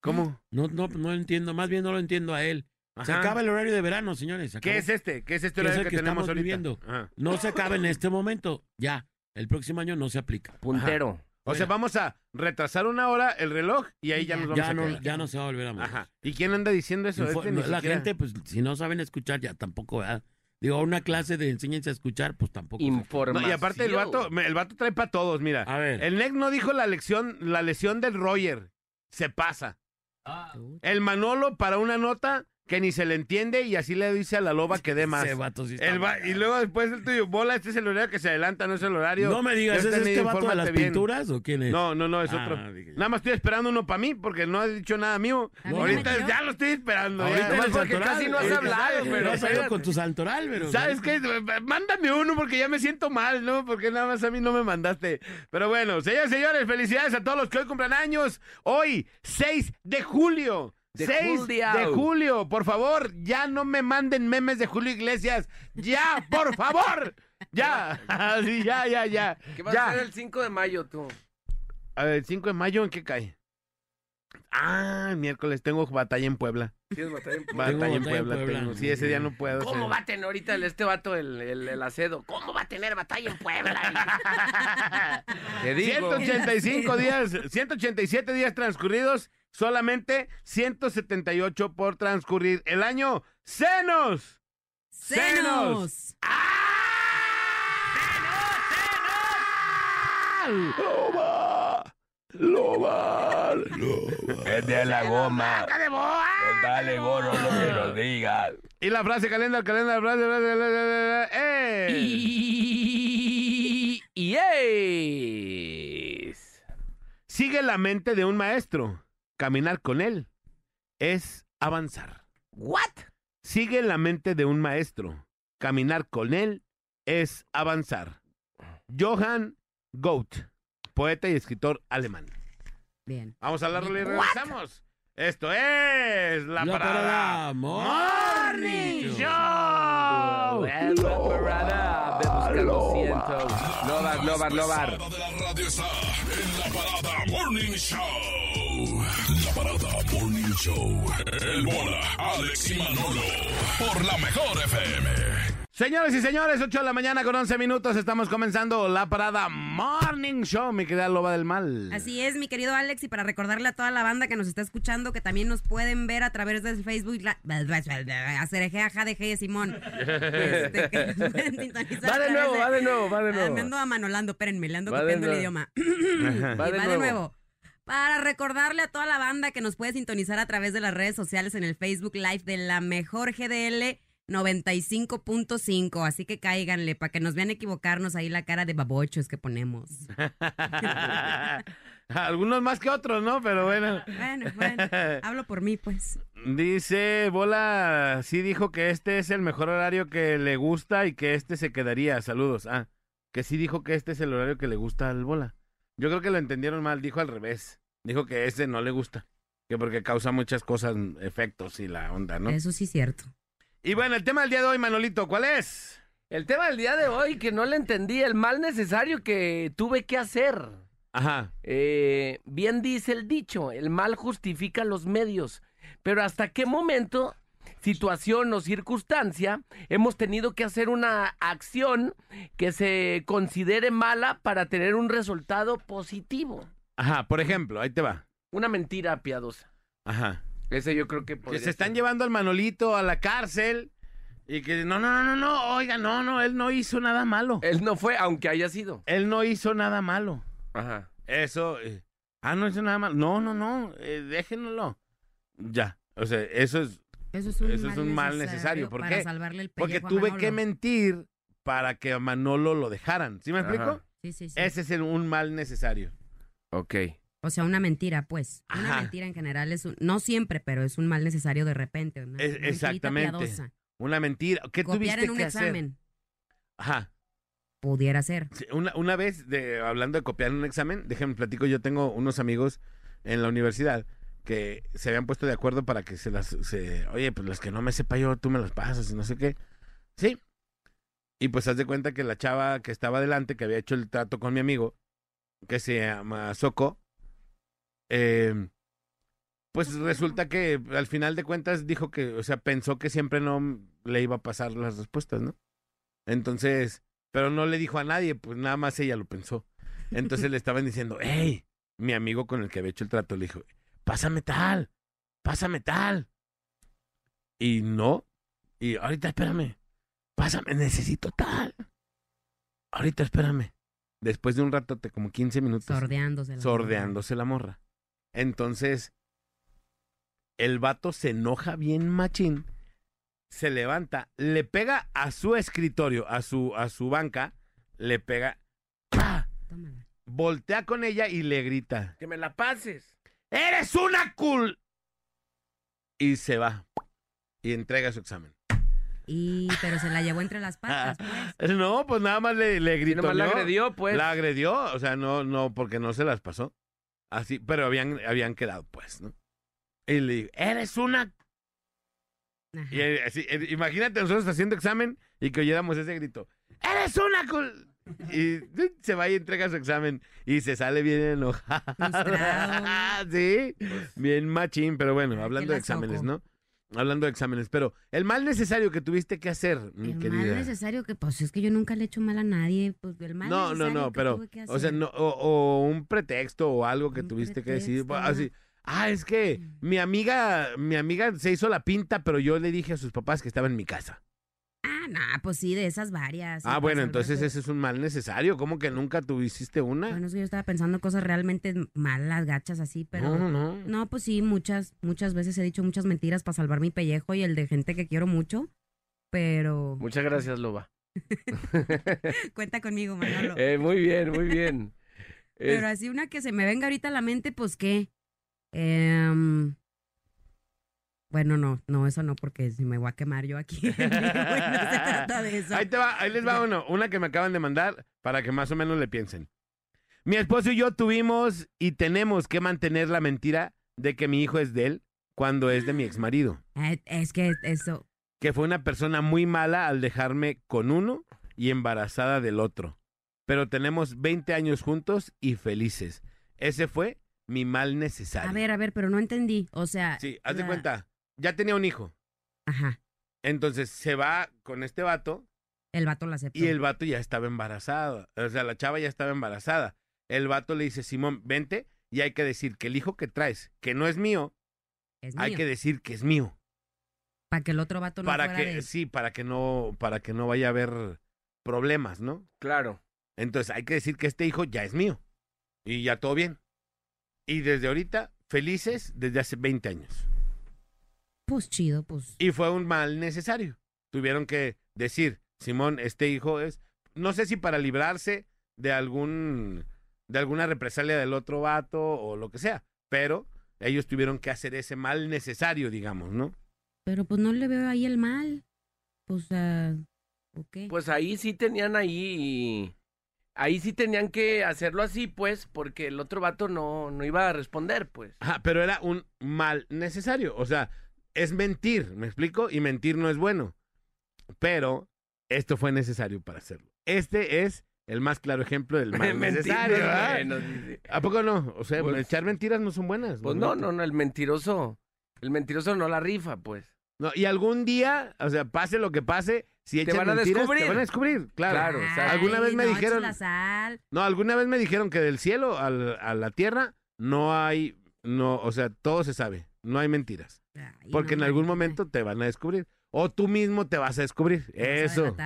¿Cómo? No, no, no lo entiendo, más bien no lo entiendo a él. Se acaba el horario de verano, señores. se ¿Qué es este? ¿Qué es este Que es horario el que, que tenemos estamos ahorita? viviendo. Ajá. No se acaba en este momento, ya. El próximo año no se aplica. Puntero. O sea, vamos a retrasar una hora el reloj y ahí ya nos vamos Ya a no, quedar. ya no se va a volver a mover. Ajá. ¿Y quién anda diciendo eso? Info- Este ni la siquiera- gente, pues, si no saben escuchar, ya tampoco, ¿verdad? Digo, una clase de enséñense a escuchar, pues tampoco. se- No, Información. y aparte el vato, el vato trae para todos, mira. A ver. El NEC no dijo la lección, la lesión del Roger. Se pasa. El Manolo para una nota que ni se le entiende y así le dice a la loba que dé más. Ese vato sí está El va- mal. y luego después el tuyo, bola, este es el horario que se adelanta, no es el horario. No me digas, Ya ¿es está, este vato de las bien. pinturas o quién es? No, no, no, es Ah, otro. dije yo. Nada más estoy esperando uno para mí porque no ha dicho nada mío. A mí no Ahorita ya lo estoy esperando. Ahorita ya. en Nomás el porque santoral, casi no has hablado, no pero has salido espérate. con tu santoral, pero... ¿Sabes qué? Mándame uno porque ya me siento mal, ¿no? Porque nada más a mí no me mandaste. Pero bueno, señores, señores, felicidades a todos los que hoy cumplan años. Hoy, 6 de julio. De 6 julio. de julio. Por favor, ya no me manden memes de Julio Iglesias. Ya, por favor. Ya. Así, ya, ya, ya. ¿Qué vas ya. a hacer el 5 de mayo tú? A ver, el 5 de mayo, ¿en qué cae? Ah, el miércoles tengo batalla en Puebla. ¿Tienes batalla en- Batalla, en batalla en Puebla. Puebla. tengo. Sí, ese día no puedo. ¿Cómo ese- va a tener ahorita el- este vato el, el, el acedo? ¿Cómo va a tener batalla en Puebla? Te digo. 185 días, 187 días transcurridos, solamente 178 por transcurrir el año. ¡Senos! ¡Senos! ¡Loba! ¡Loba! ¡Loba! Es de la goma. Dale, gorro, lo que nos digas. Y la frase calenda, calenda, frase, frase, frase, frase, ¡eh! Y es... Sigue la mente de un maestro. Caminar con él es avanzar. ¿What? Sigue la mente de un maestro. Caminar con él es avanzar. Johann Goethe, poeta y escritor alemán. Bien. Vamos a la rola y regresamos. Esto es la, La parada, parada Morning Show. Es la parada de. Lobar, lobar, lobar. Parada de la radio está en la parada Morning Show. La parada Morning Show. El bola, Alex y Manolo. Por la mejor FM. Señores y señores, 8 de la mañana con 11 minutos. Estamos comenzando la parada Morning Show, mi querida Loba del Mal. Así es, mi querido Alex, y para recordarle a toda la banda que nos está escuchando que también nos pueden ver a través del Facebook, la... hacer de Simón. Este, que nos pueden sintonizar Va a de nuevo, va de nuevo, va de Ah, me nuevo. ando amanolando, espérenme, le ando copiando el nuevo. idioma. Va Y de va de nuevo. Para recordarle a toda la banda que nos puede sintonizar a través de las redes sociales en el Facebook Live de la mejor GDL 95.5. Así que cáiganle para que nos vean equivocarnos ahí la cara de babochos que ponemos. Algunos más que otros, ¿no? Pero bueno. Bueno, bueno. Hablo por mí, pues. Dice Bola, sí dijo que este es el mejor horario que le gusta y que este se quedaría. Saludos. Ah, que sí dijo que este es el horario que le gusta al Bola. Yo creo que lo entendieron mal, dijo al revés. Dijo que este no le gusta. Que porque causa muchas cosas, efectos y la onda, ¿no? Eso sí es cierto. Y bueno, el tema del día de hoy, Manolito, ¿cuál es? El tema del día de hoy que no le entendí, el mal necesario que tuve que hacer. Ajá. Eh, bien dice el dicho, el mal justifica los medios. Pero ¿hasta qué momento, situación o circunstancia, hemos tenido que hacer una acción que se considere mala para tener un resultado positivo? Ajá, por ejemplo, ahí te va. Una mentira piadosa. Ajá. Ese yo creo que Que se están ser. llevando al Manolito a la cárcel y que no, no, no, no, no, oiga, no, no, él no hizo nada malo. Él no fue, aunque haya sido. Él no hizo nada malo. Ajá. Eso, eh, ah, no hizo nada malo. No, no, no, eh, déjenlo. Ya, o sea, eso es Eso es un, Eso es un mal necesario. ¿Por para qué? salvarle el porque pellejo a tuve Manolo. que mentir para que a Manolo lo dejaran. ¿Sí me Ajá. explico? Sí, sí, sí. Ese es el- un mal necesario. Ok. O sea, una mentira, pues. Una Ajá. mentira en general es un, no siempre, pero es un mal necesario de repente. Una Es- mentirita exactamente. piadosa. Una mentira. ¿Qué Copiar tuviste en un que hacer? examen. Ajá. Pudiera ser. Sí, Una, una vez, de, hablando de copiar un examen, déjenme platico, yo tengo unos amigos en la universidad que se habían puesto de acuerdo para que se las, oye, pues las que no me sepa yo, tú me las pasas y no sé qué. Sí. Y pues haz de cuenta que la chava que estaba adelante, que había hecho el trato con mi amigo, que se llama Soco, eh, pues resulta que al final de cuentas dijo que, o sea, pensó que siempre no le iba a pasar las respuestas, ¿no? Entonces, pero no le dijo a nadie, pues nada más ella lo pensó. Entonces le estaban diciendo, hey, mi amigo con el que había hecho el trato le dijo, pásame tal, pásame tal. Y no, y ahorita espérame, pásame, necesito tal. Ahorita espérame. Después de un rato, como 15 minutos, Sordeándose. la sordeándose la morra. Entonces, el vato se enoja bien machín, se levanta, le pega a su escritorio, a su, a su banca, le pega, ¡pa! Tómala. voltea con ella y le grita, Que me la pases. ¡Eres una cool! Y se va y entrega su examen. Y, pero se la llevó entre las patas, pues. No, pues nada más le, le Y gritó. nomás la agredió, pues. La agredió, o sea, no, no, porque no se las pasó. Así, pero habían, habían quedado, pues, ¿no? Y le digo, eres una... Ajá. Y eh, así, eh, imagínate nosotros haciendo examen y que oyéramos ese grito, eres una... cul-". Y se va y entrega su examen y se sale bien enojado. Sí, bien machín, pero bueno, hablando de exámenes. ¿no? Hablando de exámenes, pero el mal necesario que tuviste que hacer, mi El querida. mal necesario que, pues es que yo nunca le he hecho mal a nadie. Pues el mal No, no, necesario no, que pero, tuve que o sea, hacer. no, o, o un pretexto o algo que Un tuviste que decir, así, ah, es que mi amiga, mi amiga se hizo la pinta, pero yo le dije a sus papás que estaba en mi casa. Ah, no, pues sí, de esas varias. ah, bueno, entonces ese es un mal necesario, ¿cómo que nunca tuviste una? Bueno, es que yo estaba pensando cosas realmente malas, gachas así, pero... no, no, no. No, pues sí, muchas, muchas veces he dicho muchas mentiras para salvar mi pellejo y el de gente que quiero mucho. pero Muchas gracias, Loba. cuenta conmigo, Manolo. Eh, muy bien, muy bien. Es- Pero así una que se me venga ahorita a la mente, pues qué. Em, bueno, no, no, eso no, porque si me voy a quemar yo aquí. en vivo, y no se trata de eso. Ahí te va, ahí les va uno, una que me acaban de mandar para que más o menos le piensen. Mi esposo y yo tuvimos y tenemos que mantener la mentira de que mi hijo es de él cuando es de mi exmarido, Eh, Es que eso. que fue una persona muy mala al dejarme con uno y embarazada del otro. Pero tenemos 20 años juntos y felices. Ese fue mi mal necesario. A ver, a ver, pero no entendí. O sea. Sí, haz de cuenta, ya tenía un hijo. Ajá. Entonces se va con este vato El vato la aceptó. Y el vato ya estaba embarazado. O sea, la chava ya estaba embarazada. El vato le dice, Simón, vente y hay que decir que el hijo que traes, que no es mío, es hay mío. que decir que es mío. Para que el otro vato no para fuera que, de- sí, para que no, para que no vaya a haber problemas, ¿no? Claro. Entonces hay que decir que este hijo ya es mío. Y ya todo bien. Y desde ahorita, felices desde hace 20 años. Pues chido, pues. Y fue un mal necesario. Tuvieron que decir, Simón, este hijo es, no sé si para librarse de algún, de alguna represalia del otro vato o lo que sea, pero ellos tuvieron que hacer ese mal necesario, digamos, ¿no? Pero pues no le veo ahí el mal. Pues, ok. Pues ahí sí tenían ahí. Ahí sí tenían que hacerlo así, pues, porque el otro vato no, no iba a responder, pues. Ajá, pero era un mal necesario, o sea, es mentir, ¿me explico? Y mentir no es bueno, pero esto fue necesario para hacerlo. Este es el más claro ejemplo del mal necesario. ¿A poco no? O sea, Pues- echar mentiras no son buenas. Pues no, no, no, el mentiroso. El mentiroso no la rifa, pues. No, y algún día, o sea, pase lo que pase, si van a mentiras, descubrir. te van a descubrir, claro. Claro, o sea, alguna vez me no, dijeron- eches la sal. No, alguna vez me dijeron que del cielo al- a la tierra no hay, no, o sea, todo se sabe, no hay mentiras. Ay, Porque no, en algún momento te van a descubrir. O tú mismo te vas a descubrir. te vas a Eso,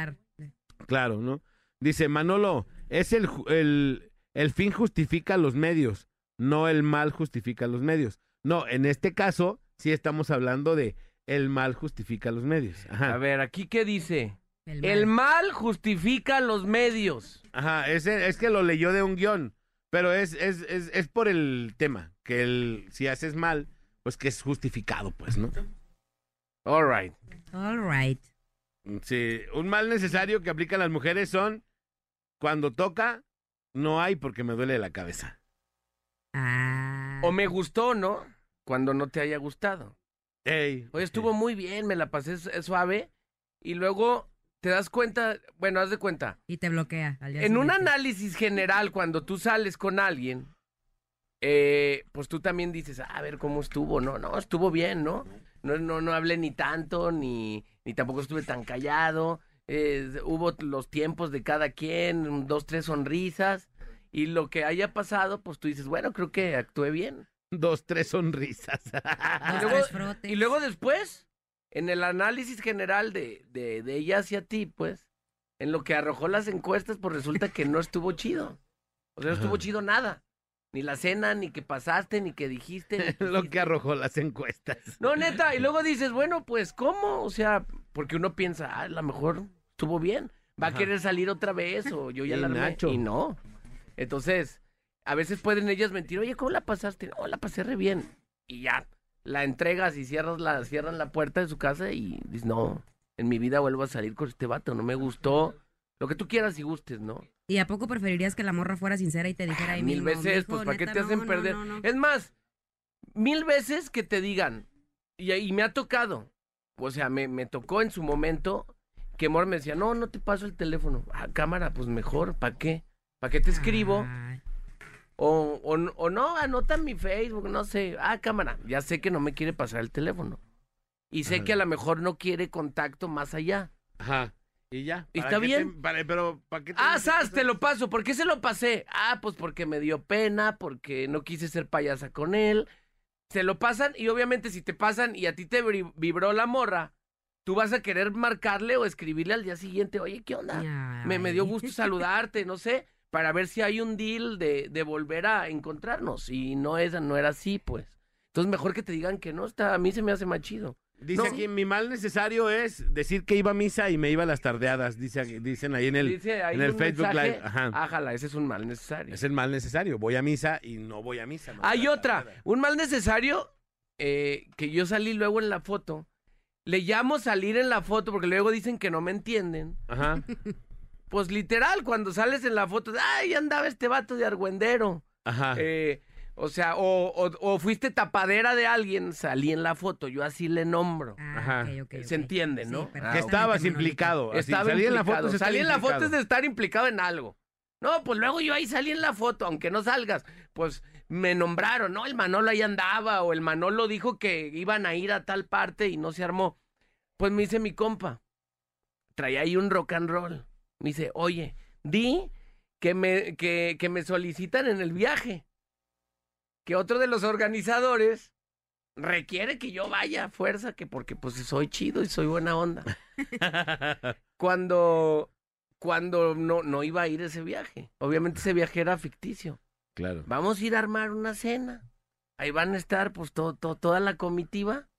claro, ¿no? Dice Manolo, es el, ju- el, el fin justifica los medios, no el mal justifica los medios. No, en este caso sí estamos hablando de el mal justifica los medios. Ajá. A ver, aquí qué dice. El El mal. mal justifica los medios. Ajá, ese, es que lo leyó de un guion, pero es, es, es, es por el tema, que el, si haces mal, pues que es justificado, pues, ¿no? All right. All right. Sí, un mal necesario que aplican las mujeres son cuando toca, no hay porque me duele la cabeza. Ah. O me gustó, ¿no? Cuando no te haya gustado. Ey, Oye, estuvo muy bien, me la pasé su- suave. Y luego te das cuenta, bueno, haz de cuenta. Y te bloquea. al día En un análisis general, cuando tú sales con alguien, eh, pues tú también dices, "Ah, a ver cómo estuvo, no, no, estuvo bien, ¿no? No, no, no hablé ni tanto, ni, ni tampoco estuve tan callado. eh, hubo los tiempos de cada quien, dos, tres sonrisas. Y lo que haya pasado, pues tú dices, bueno, creo que actué bien. Dos, tres sonrisas. Dos, Y luego- tres. Y luego después, en el análisis general de, de, de ella hacia ti, pues, en lo que arrojó las encuestas, pues resulta que no estuvo chido. O sea, no estuvo chido nada. Ni la cena, ni que pasaste, ni que dijiste. ni que Lo que arrojó las encuestas. No, neta. Y luego dices, bueno, pues, ¿cómo? O sea, porque uno piensa, ah, a lo mejor estuvo bien. Va a querer salir otra vez o yo ya Y la armé. Nacho. Y no. Entonces, a veces pueden ellas mentir, oye, ¿cómo la pasaste? No, la pasé re bien. Y ya, la entregas y cierras la, cierran la puerta de su casa y dices, no, en mi vida vuelvo a salir con este vato, no me gustó. Lo que tú quieras y gustes, ¿no? ¿Y a poco preferiría que la morra fuera sincera y te dijera ahí mil mismo, veces, "Mijo, pues, ¿para qué te hacen no, perder? no, no"? Es más, mil veces que te digan, y, y me ha tocado, o sea, me, me tocó en su momento que Mor me decía, no, no te paso el teléfono. Ah, cámara, pues mejor, ¿para qué? ¿Para qué te escribo? Ay, O, o, o no, anota en mi Facebook, no sé. Ah, cámara, ya sé que no me quiere pasar el teléfono. Y sé Ajá. que a lo mejor no quiere contacto más allá. Ajá. Y ya. ¿Está ¿Para qué bien? te- para- pero, ¿para qué te Ah, Sas, te lo paso. ¿Por qué se lo pasé? Ah, pues porque me dio pena, porque no quise ser payasa con él. Se lo pasan y obviamente si te pasan y a ti te vibró la morra, tú vas a querer marcarle o escribirle al día siguiente, oye, ¿qué onda? Me, me dio gusto saludarte, no sé, para ver si hay un deal de, de volver a encontrarnos. Y no, es, no era así, pues. Entonces mejor que te digan que no, está, a mí se me hace más chido. Dice No. aquí, mi mal necesario es decir que iba a misa y me iba a las tardeadas, dice, dicen ahí en el, Dice ahí en el Facebook mensaje, Live. Ajá. Ájala, ese es un mal necesario. Es el mal necesario. Voy a misa y no voy a misa. Hay otra, un mal necesario eh, que yo salí luego en la foto. Le llamo salir en la foto porque luego dicen que no me entienden. Ajá. Pues literal, cuando sales en la foto, ay, andaba este vato de argüendero. Ajá. Eh, o sea, o, o- o fuiste tapadera de alguien, salí en la foto, yo así le nombro. Ah, Ajá. ok, ok, Se entiende, Sí, ¿no? perfectamente, que estabas Manolito. implicado. así, Estaba salí en la foto. es Salí en la foto es de estar implicado en algo. No, pues luego yo ahí salí en la foto, aunque no salgas. Pues me nombraron, ¿no? El Manolo ahí andaba, o el Manolo dijo que iban a ir a tal parte y no se armó. Pues me dice mi compa, traía ahí un rock and roll. Me dice, oye, di que me, que, que me solicitan en el viaje. Que otro de los organizadores requiere que yo vaya a fuerza, que porque pues soy chido y soy buena onda. cuando cuando no, no iba a ir ese viaje. Obviamente ese viaje era ficticio. claro. Vamos a ir a armar una cena. Ahí van a estar pues to- to- toda la comitiva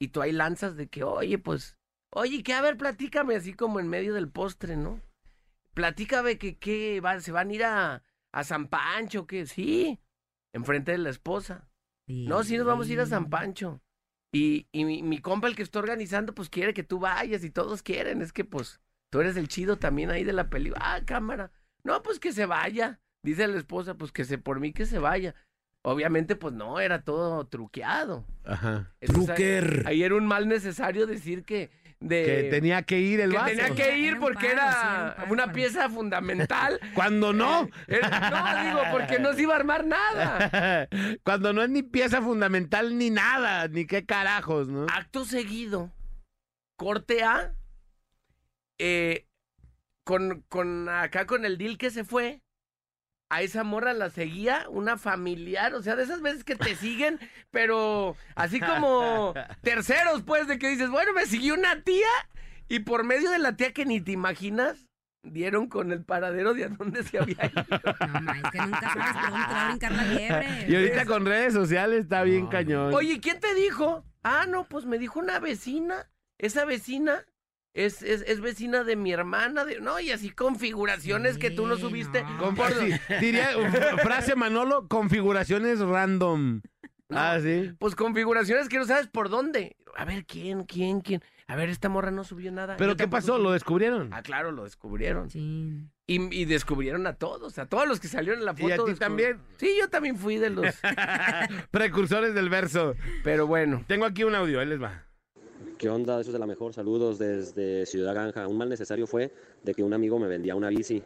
y tú ahí lanzas de que, oye, pues, oye, que a ver, platícame así como en medio del postre, ¿no? Platícame que, que va- se van a ir a, a San Pancho, que sí, enfrente de la esposa. No, sí nos vamos a ir a San Pancho. Y, y mi, mi compa, el que está organizando, pues quiere que tú vayas y todos quieren. Es que pues tú eres el chido también ahí de la película. Ah, cámara. No, pues que se vaya. Dice la esposa, pues que se por mí que se vaya. Obviamente, pues no, era todo truqueado. Ajá. Entonces, Truquer. Ahí, ahí era un mal necesario decir que... De, Que tenía que ir el que vato. tenía que ir Era un porque era una pieza fundamental. Cuando no. Era- no, digo, porque no se iba a armar nada. Cuando no es ni pieza fundamental ni nada, ni qué carajos, ¿no? Acto seguido, corte A, eh, con, con acá con el deal que se fue, a esa morra la seguía una familiar, o sea, de esas veces que te siguen, pero así como terceros, pues, de que dices, bueno, me siguió una tía y por medio de la tía que ni te imaginas, dieron con el paradero de a dónde se había ido. No, ma, es que nunca sabes dónde te va a brincar la liebre. Y ahorita con redes sociales está bien cañón. Oye, ¿quién te dijo? Ah, no, pues me dijo una vecina. Esa vecina es, es, es vecina de mi hermana. De... No, y así configuraciones que tú no subiste. no. Con- por- sí, diría, frase Manolo, configuraciones random. Ah, sí. Pues configuraciones que no sabes por dónde. A ver, ¿quién, quién, quién? A ver, esta morra no subió nada. ¿Pero Yo qué pasó? subí. ¿Lo descubrieron? Ah, claro, lo descubrieron. Sí. Y, y descubrieron a todos, a todos los que salieron en la ¿Y foto. a ti también? Sí, yo también fui de los. Precursores del verso. Pero bueno. Tengo aquí un audio, ahí les va. ¿Qué onda? Eso es de la mejor. Saludos desde Ciudad Ganja. Un mal necesario fue de que un amigo me vendía una bici.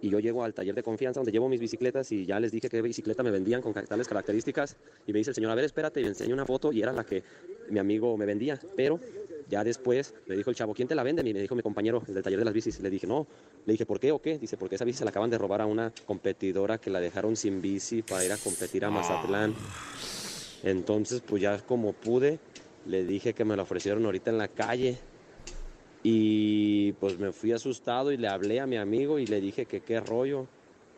Y yo llego al taller de confianza donde llevo mis bicicletas y ya les dije qué bicicleta me vendían con tales características. Y me dice el señor, a ver, espérate, y me enseña una foto y era la que mi amigo me vendía. Pero ya después le dijo el chavo, ¿quién te la vende? Y me dijo mi compañero el del taller de las bicis. Le dije, no. Le dije, ¿por qué o qué? Dice, porque esa bici se la acaban de robar a una competidora que la dejaron sin bici para ir a competir a Mazatlán. Entonces, pues ya como pude, le dije que me la ofrecieron ahorita en la calle. Y pues me fui asustado y le hablé a mi amigo y le dije que qué rollo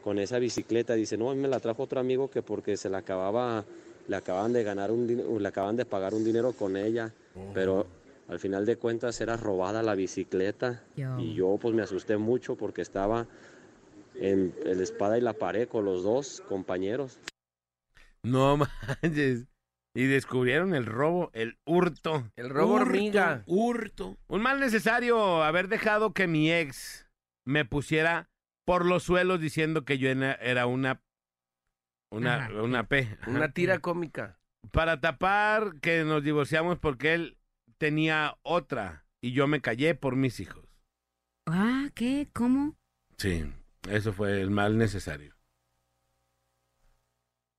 con esa bicicleta. Dice, no, a mí me la trajo otro amigo que porque se la acababa, le acaban de ganar un le acaban de pagar un dinero con ella. Pero al final de cuentas era robada la bicicleta. Yo. Y yo pues me asusté mucho porque estaba en el espada y la pared con los dos compañeros. No manches. Y descubrieron el robo, el hurto. El robo Hurto, hormiga. Hurto. Un mal necesario haber dejado que mi ex me pusiera por los suelos diciendo que yo era era una una, Ajá. una P. Ajá. Una tira cómica. Para tapar que nos divorciamos porque él tenía otra y yo me callé por mis hijos. Ah, ¿qué? ¿Cómo? Sí, eso fue el mal necesario.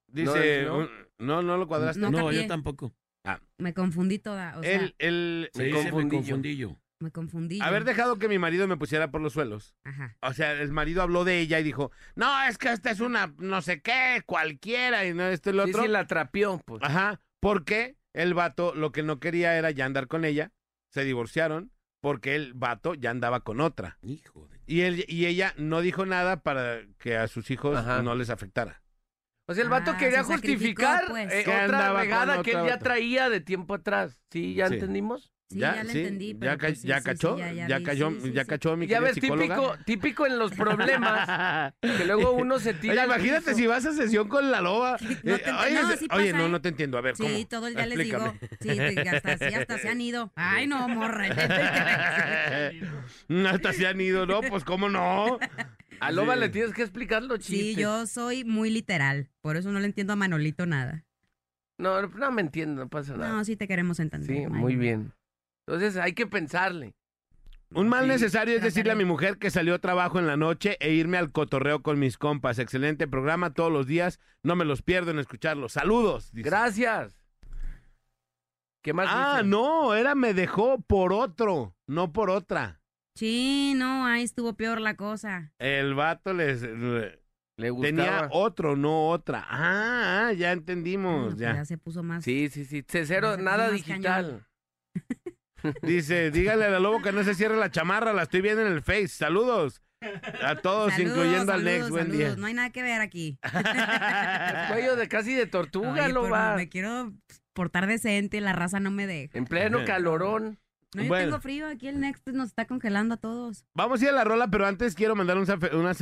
No, Dice, ¿no? un- no, no lo cuadraste. No No, yo tampoco. Me confundí toda. O sea, él, él, Se Me dice, me confundí yo. confundí yo. me confundí. yo. haber dejado que mi marido me pusiera por los suelos. Ajá. O sea, el marido habló de ella y dijo, no, es que esta es una no sé qué, cualquiera, y no esto y lo Sí, otro. sí, la trapió, pues. Ajá, porque el vato lo que no quería era ya andar con ella, se divorciaron, porque el vato ya andaba con otra. Hijo de... Y, él, y ella no dijo nada para que a sus hijos Ajá. no les afectara. O sea, el vato Ah, quería justificar pues. eh, Que otra regada que él ya traía de tiempo atrás. ¿Sí? ¿Ya Sí. entendimos? Sí, ya, le sí, entendí. ya, ca- pues sí, ya sí, sí, cachó, ya, ya, ya cayó, sí, sí, ya sí. cachó mi Ya ves, psicóloga. típico, típico en los problemas, que luego uno se tira Oye, imagínate piso. si vas a sesión con la loba. No Eh, te- oye, no, se- sí oye, pasa, no, ¿eh? no te entiendo. A ver, ¿cómo? Sí, todo el día les digo. Sí, hasta, sí, hasta se han ido. Ay, no, morra. Hasta se han ido, ¿no? Pues, ¿cómo no? A Loba Sí. le tienes que explicar los chistes. Sí, yo soy muy literal. Por eso no le entiendo a Manolito nada. No, no me entiendo, no pasa nada. No, sí te queremos entender. sí, muy bien. Entonces hay que pensarle. Un mal Sí, necesario es decirle a mi mujer que salió a trabajo en la noche e irme al cotorreo con mis compas. Excelente programa todos los días. No me los pierdo en escucharlos. Saludos. dice. Gracias. ¿Qué más Ah, dice? no, era me dejó por otro, no por otra. Sí, no, ahí estuvo peor la cosa. El vato les le- Le gustaba. tenía otro, no otra. Ah, ah, ya entendimos, pues ya. ya se puso más. Sí, sí, sí. Cero, nada digital. Dice, dígale a la lobo que no se cierre la chamarra, la estoy viendo en el Face. Saludos a todos, Saludos, incluyendo al saludos, Nex. Buen saludos. día. No hay nada que ver aquí. Cuello de casi de tortuga, Oye, Loba. me quiero portar decente, la raza no me deja. En pleno calorón. No, yo Bueno. tengo frío, aquí el Next nos está congelando a todos. Vamos a ir a la rola, pero antes quiero mandar un, una-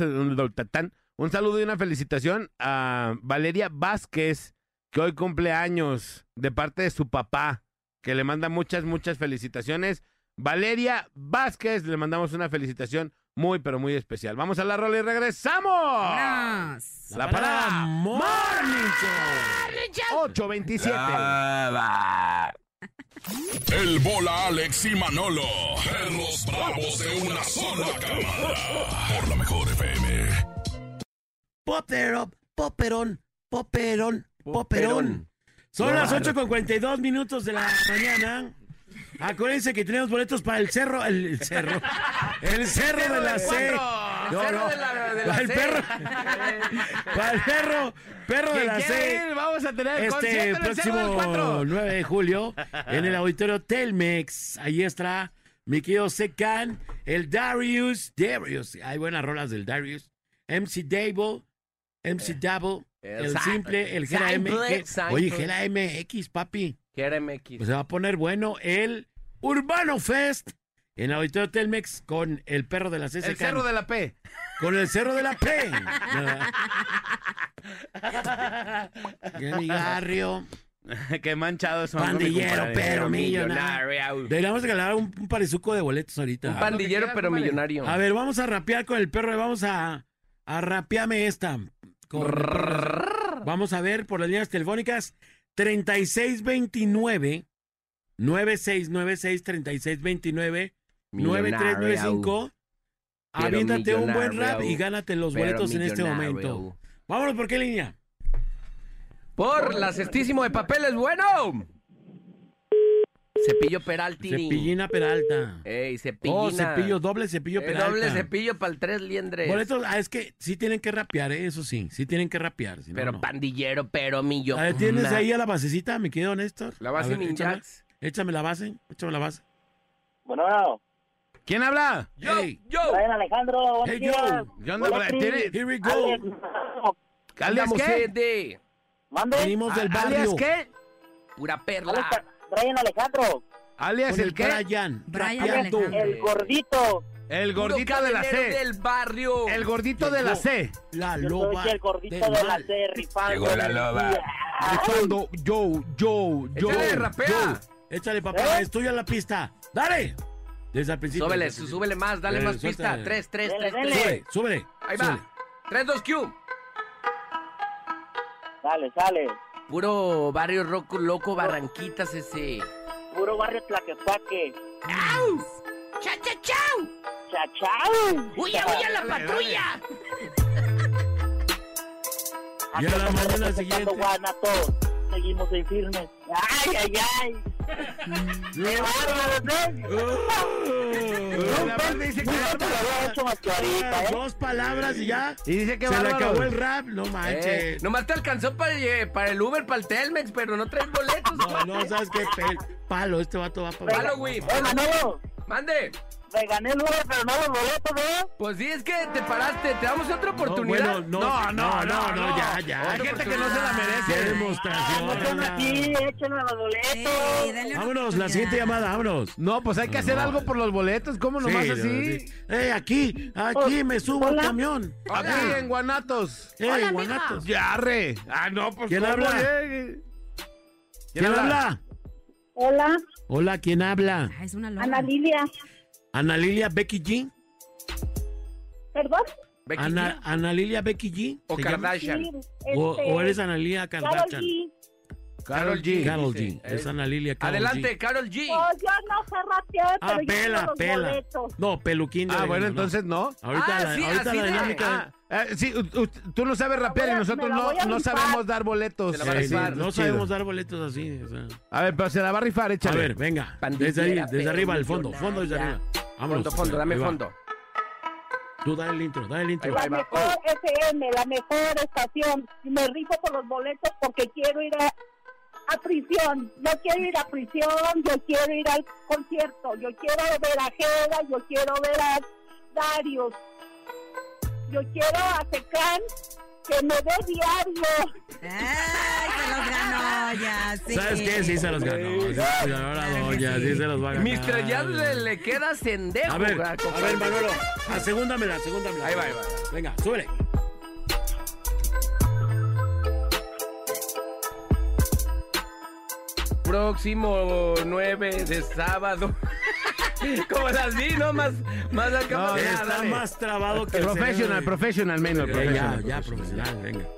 un, saludo y una felicitación a Valeria Vázquez, que hoy cumple años de parte de su papá, que le manda muchas, muchas felicitaciones. Valeria Vázquez, le mandamos una felicitación muy, pero muy especial. Vamos a la rola y regresamos. La parada Morning Show. 827. El bola Alex y Manolo. Perros bravos de una sola cámara. Por la mejor FM. Popero, poperón, poperón, poperón. Son las 8 con 42 minutos de la mañana. Acuérdense que tenemos boletos para el cerro, el, el cerro, el cerro de la C. El cerro de la- perro, para el perro, perro de ¿Quién la C. ir? Vamos a tener el Este próximo Cuatro. 9 de julio en el auditorio Telmex. Ahí estará mi querido Secan, el Darius, Darius, hay buenas rolas del Darius, MC Dable, MC Double, el el simple, el Gera MX. Oye, Gera MX, papi. Que era MX. Pues se va a poner bueno el Urbano Fest en el auditorio Telmex con el perro de la CSK. El Cerro de la P. Con el cerro de la P. Mi garrio. Qué manchado son. Pandillero, pero millonario. Deberíamos regalar un, un parezuco de boletos ahorita. Un pandillero, pero millonario. A ver, vamos a rapear con el perro. Vamos a, a rapearme esta. Con. Vamos a ver por las líneas telefónicas 3629 9696 3629 9395. Pero Aviéntate un buen rap y gánate los boletos en este momento. Vámonos, ¿por qué línea? Por la cestísimo de papeles, bueno. Cepillo Peraltini. Cepillina Peralta. Ey, cepillina. Oh, cepillo, doble cepillo Eh, Peralta. doble cepillo para el tres liendres. Boletos, ah, es que sí tienen que rapear, ¿eh? eso sí, sí tienen que rapear. si Pero no. pandillero, pero millo. A ver, ¿tienes ahí a la basecita, mi querido Néstor? La base ver, échame, la base, échame la base. Bueno, ¿Quién habla? Yo, Hey. yo. Brian Alejandro, Hey, yo. ¿Qué onda? Hola, ¿Tiene- Here we go. ¿Alias qué? de mande. Venimos del ¿Alias barrio. qué? pura perla. Alex, Brian Alejandro, ¿Alias el el qué? Brian. Brian. Alejandro. el gordito. El gordito de la C. del barrio. El gordito de la C. La Yo loba soy el gordito del de la. C, rifando. Llegó la loba. Rifando, yo, yo, yo. Échale, rapea. yo. Échale, papá, ¿Eh? es tuya la pista. ¡Dale! Desde el principio. Súbele, desde el principio. súbele más, dale Eh, más suéltale. pista. Tres, tres, Dele, tres, dele. tres. Súbele, súbele. Ahí súbele. va. 3, 2, Q. Sale, sale. Puro barrio roco, loco, Barranquitas ese. Puro barrio Tlaquepaque. ¡Au! ¡Cha, cha, chau! Chao, chao. ¡Huya, huya la patrulla! Y a la mañana siguiente. Seguimos en firmes. Ay, ay, ay. ¡Qué bárbaro, ¿eh? Dos palabras y ya. Y dice que Se le acabó el rap, no Eh, manches. nomás te alcanzó para, eh, para el Uber, para el Telmex, pero no traes boletos. No, no, ¿sabes qué? Palo, este vato va para Palo, güey. ¡Eh, Manolo! Mande. Me gané el Uber, pero no los boletos, ¿eh? Pues sí, es que te paraste. Te damos otra oportunidad. No, bueno, no, no, no, no, ya, ya. Hay gente que no se la merece. Qué No demostración. sean Ana. así, échenme los boletos. Vámonos, la siguiente llamada, vámonos. No, pues hay que hacer algo por los boletos. ¿Cómo nomás Sí, así? sí. Eh, aquí, aquí me subo al Hola. camión. Aquí en Guanatos. Eh, Guanatos. Yarre. Ah, no, pues ¿Quién ¿cómo habla? ¿Quién habla? Hola, Hola, ¿quién habla? Ah, es una loca. Ana Lilia. Ana Lilia Becky G. ¿Perdón? Becky Ana, G Ana Lilia Becky G. o. Kardashian. Sí, O, este, o eres Ana Lilia Kardashian. G. Carol G. Carol. G. Es Ana Lilia Carol Adelante, G. Carol G. Oh, yo no sé rapear, pero Ah, yo pela, los pela. No, peluquín de Ah, bueno, entonces no. Ahorita, Ah, la, sí, ahorita así la de- dinámica. Ah, eh, sí, u- u- tú no sabes rapear y a- nosotros no, a no sabemos dar boletos. Se la va a rifar, sí, no chido. sabemos dar boletos así. o sea. A ver, pero se la va a rifar, A échale. ver, venga. Desde ahí, desde arriba, el fondo. Fondo desde arriba. Vámonos. Fondo, fondo, dame fondo. Tú dale el intro, dale el intro. La mejor FM, la mejor estación. Y me rifo por los boletos porque quiero ir a, a prisión. Yo quiero ir a prisión, yo quiero ir al concierto. Yo quiero ver a Jeda, yo quiero ver a Darius. Yo quiero a Secán que me dé diario. Ay, se los ganó ya, sí. ¿Sabes qué? Sí se los ganó. Sí se los ganó la doña, sí. sí se los va a ganar. Mister ya le, le queda sendejo. A ver, ga- a ver. Manolo. Asegúndamela, asegúndamela. Ahí va, ahí va. Venga, súbele. Próximo 9 de sábado. Como las vi, ¿no? Más, más acá. No, más- Está dale. más trabado que el Professional, cerebro. professional, menos. Professional. ya, ya, profesional, venga.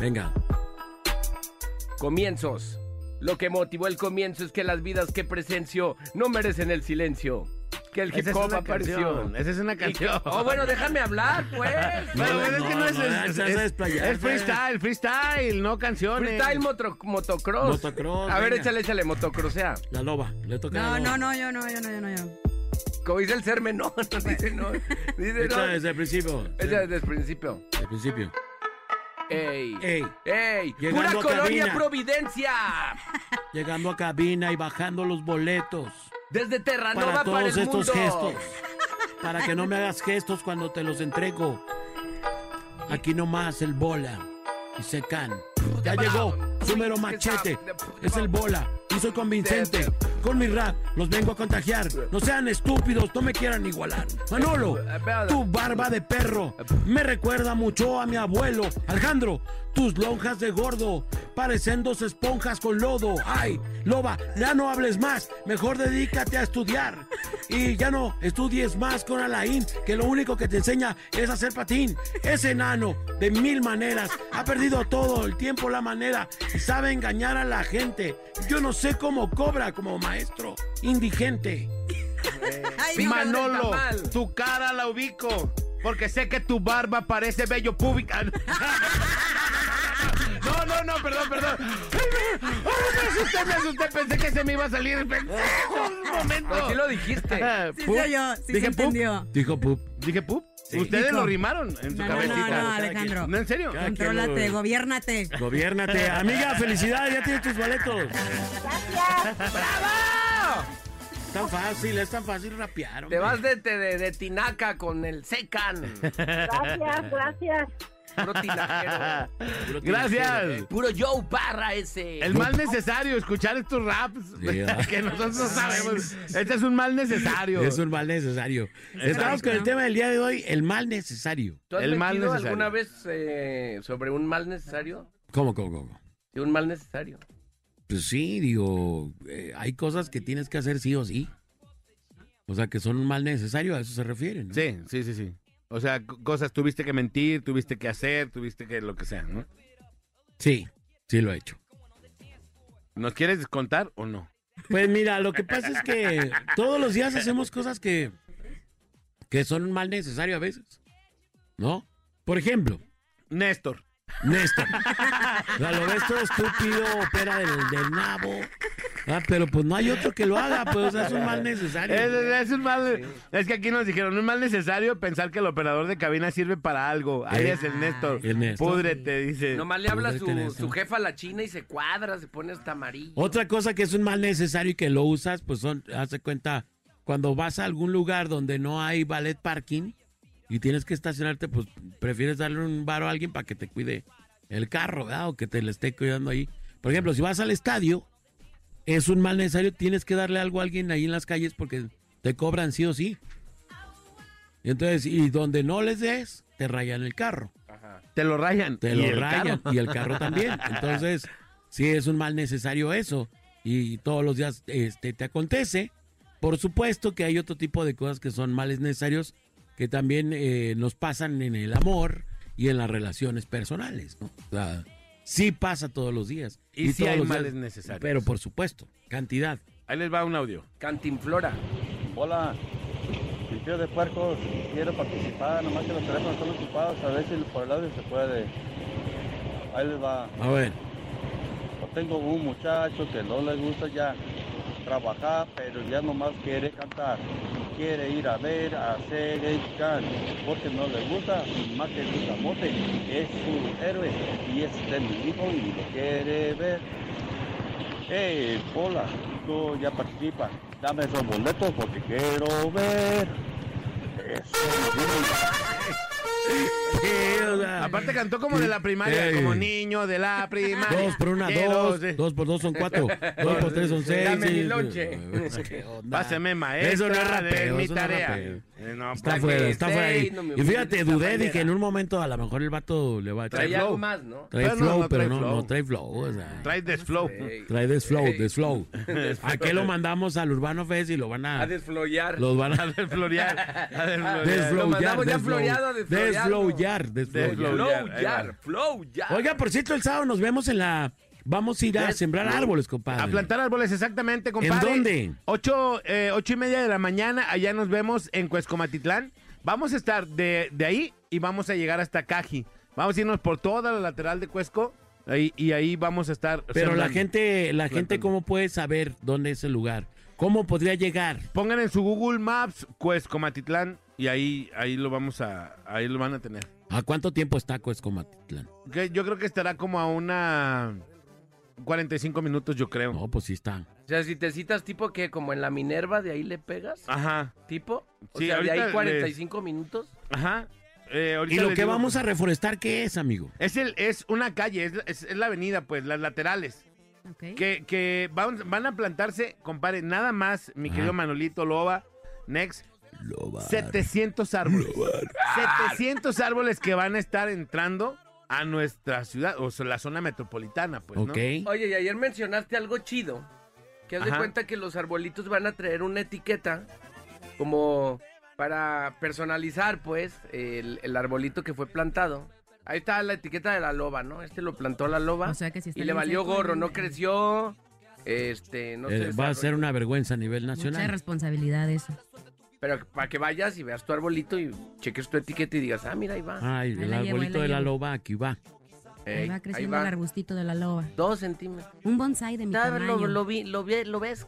Venga. Comienzos. Lo que motivó el comienzo es que las vidas que presencio no merecen el silencio. Que el hip Esa es hop una apareció. canción. Esa es una canción. oh, bueno, déjame hablar, pues. Pero No, es que no, no es, no, es- es- es- es freestyle, freestyle, no canciones. Freestyle motro- motocross. Motocross, A ver, venga. échale, échale, motocrossea. La loba, le toca No, la loba. no, no, yo no, yo no, yo no, yo no. Como dice el serme, no, no dice no. Dice Echa no. desde el principio. Échale desde el principio. Desde el principio. Ey. Ey, ¡Ey! Llegando ¡Pura a colonia cabina. Providencia! llegando a cabina y bajando los boletos. Desde Terranova para para, todos el estos mundo. gestos. Para que no me hagas gestos cuando te los entrego. Aquí nomás el bola y secan. Ya llegó su mero machete. Es el bola y soy convincente. Con mi rap los vengo a contagiar. No sean estúpidos, no me quieran igualar. Manolo, tu barba de perro me recuerda mucho a mi abuelo. Alejandro, tus lonjas de gordo parecen dos esponjas con lodo. Ay, loba, ya no hables más. Mejor dedícate a estudiar. Y ya no estudies más con Alain, que lo único que te enseña es hacer patín. Ese enano, de mil maneras, ha perdido todo el tiempo, la manera, sabe engañar a la gente. Yo no sé cómo cobra como maestro indigente. Ay. Manolo, tu cara la ubico. Porque sé que tu barba parece bello público. No, no, no, perdón, perdón. Ay, me, ay, me asusté, me asusté. Pensé que se me iba a salir. Un momento. Pero sí lo dijiste. Sí Pup. sí Dije se pup. entendió. Dijo Pup. Dije pup. Ustedes lo rimaron en su No, no, no, cabecita. no, Alejandro. ¿No, en serio? Contrólate, lo- gobiérnate. Gobiérnate. Amiga, felicidades, ya tienes tus boletos. ¡Bravo! Tan fácil, es tan fácil rapear. Te vas de, de, de- de tinaca con el secan. Gracias, gracias. Puro tinajero. Puro Gracias. tiro. Puro Joe Parra ese. El mal necesario, escuchar estos raps ¿verdad? que nosotros no sabemos. Este es un mal necesario. Es un mal necesario. Estamos con el tema del día de hoy, el mal necesario. ¿Tú has el mal mentido necesario. alguna vez eh, sobre un mal necesario? ¿Cómo, cómo, cómo? De un mal necesario. Pues sí, digo, eh, hay cosas que tienes que hacer sí o sí. O sea, que son un mal necesario, a eso se refieren. ¿no? Sí, sí, sí, sí. O sea, cosas tuviste que mentir, tuviste que hacer, tuviste que lo que sea, ¿no? Sí, sí lo he hecho. ¿Nos quieres contar o no? Pues mira, lo que pasa es que todos los días hacemos cosas que, que son un mal necesario a veces. ¿No? Por ejemplo, Néstor. Néstor. O sea, lo ves todo estúpido, opera del, del nabo. Ah, pero pues no hay otro que lo haga, pues o sea, es un mal necesario. Es, un mal, es que aquí nos dijeron, un mal necesario pensar que el operador de cabina sirve para algo. Ahí Eh, es el Néstor. el Néstor. Púdrete, dice. Nomás le habla su, su jefa a la china y se cuadra, se pone hasta amarillo. Otra cosa que es un mal necesario y que lo usas, pues son, hace cuenta, cuando vas a algún lugar donde no hay ballet parking y tienes que estacionarte, pues prefieres darle un varo a alguien para que te cuide el carro, ¿verdad? O que te le esté cuidando ahí. Por ejemplo, si vas al estadio, es un mal necesario, tienes que darle algo a alguien ahí en las calles porque te cobran sí o sí. Y entonces, y donde no les des, te rayan el carro. Te lo rayan. Te Y lo el rayan carro. y el carro también. Entonces, sí es un mal necesario eso. Y todos los días este, te acontece. Por supuesto que hay otro tipo de cosas que son males necesarios que también eh, nos pasan en el amor y en las relaciones personales, ¿no? O sea, sí pasa todos los días. Y sí todos hay los días, males necesarios. Pero por supuesto, cantidad. Ahí les va un audio. Cantinflora. Hola, Liceo de Puercos, quiero participar, nomás que los teléfonos están ocupados, a ver si por el audio se puede. Ahí les va. A ver, Yo tengo un muchacho que no le gusta ya trabajar, pero ya nomás quiere cantar. Quiere ir a ver a can porque no le gusta, más que gusta mote, es su héroe y es de mi hijo y lo quiere ver. Hey, hola, tú ya participas, dame esos boletos porque quiero ver. Sí, o sea, Aparte cantó como de la primaria, como niño de la primaria. dos por una, Quiero dos, ser- dos por dos son cuatro, dos por tres son seis. Dame mi lonche. ¿Qué onda? Páseme maestra Eso no es de rapeo, mi eso no es tarea. rapeo. Eh, no, Está pues, fuera, está fuera ahí. seis, no me Y fíjate, de dudé, manera. dije, en un momento a lo mejor el vato le va a Trae traer algo flow. más, ¿no? Trae Pero no, flow, no pero trae no, flow. no trae flow. O sea, Trae desflow. Ey. trae desflow, desflow. ¿A qué lo mandamos al Urbano Fest y lo van a... A desfloyar. Los van a Desflorear. A desflorear. Lo mandamos ya floreado a desfloyarlo. Desflowar, desflowar. Desflow- Flowyar. Oiga, por cierto, el sábado nos vemos en la... Vamos a ir a Des- sembrar árboles, compadre. A plantar árboles, exactamente, compadre. dónde? Ocho, eh, ocho y media de la mañana, allá nos vemos en Cuescomatitlán. Vamos a estar de, de ahí y vamos a llegar hasta Caji. Vamos a irnos por toda la lateral de Cuesco ahí- y ahí vamos a estar. Pero la gente, la gente. ¿cómo puede saber dónde es el lugar? ¿Cómo podría llegar? Pongan en su Google Maps Cuescomatitlán y ahí, ahí lo vamos a, ahí lo van a tener. ¿A cuánto tiempo está Cuescomatitlán? Que yo creo que estará como a una 45 minutos, yo creo. No, pues sí está. O sea, si te citas tipo que como en la Minerva, de ahí le pegas, Ajá, tipo. O Sí, sea, de ahí 45 minutos. ajá. Eh, ¿Y lo les que digo- vamos a reforestar qué es, amigo? Es, el, es una calle, es, es- es la avenida, pues, las laterales. Ok. Que, que van, van a plantarse, compadre, nada más, mi Ajá. querido Manolito Loba, Next, Lobar. 700 árboles. 700 árboles que van a estar entrando a nuestra ciudad, o sea, la zona metropolitana, pues, ¿no? Oye, y ayer mencionaste algo chido. Que haz de Ajá. cuenta que los arbolitos van a traer una etiqueta como para personalizar, pues, el, el arbolito que fue plantado. Ahí está la etiqueta de la loba, ¿no? Este lo plantó la loba. O sea que si está y le valió gorro, no- creció. Este, no Eh, sé. va a ser una vergüenza a nivel Mucha nacional. responsabilidad eso. Pero para que vayas y veas tu arbolito y cheques tu etiqueta y digas, ah, mira, ahí va. Ay, Ahí el llevo, ahí arbolito la de la loba, aquí va. Ey, Ahí va ahí creciendo va. el arbustito de la loba. Dos centímetros. Un bonsai de mi Ya tamaño. lo, lo vi, lo vi, lo ves.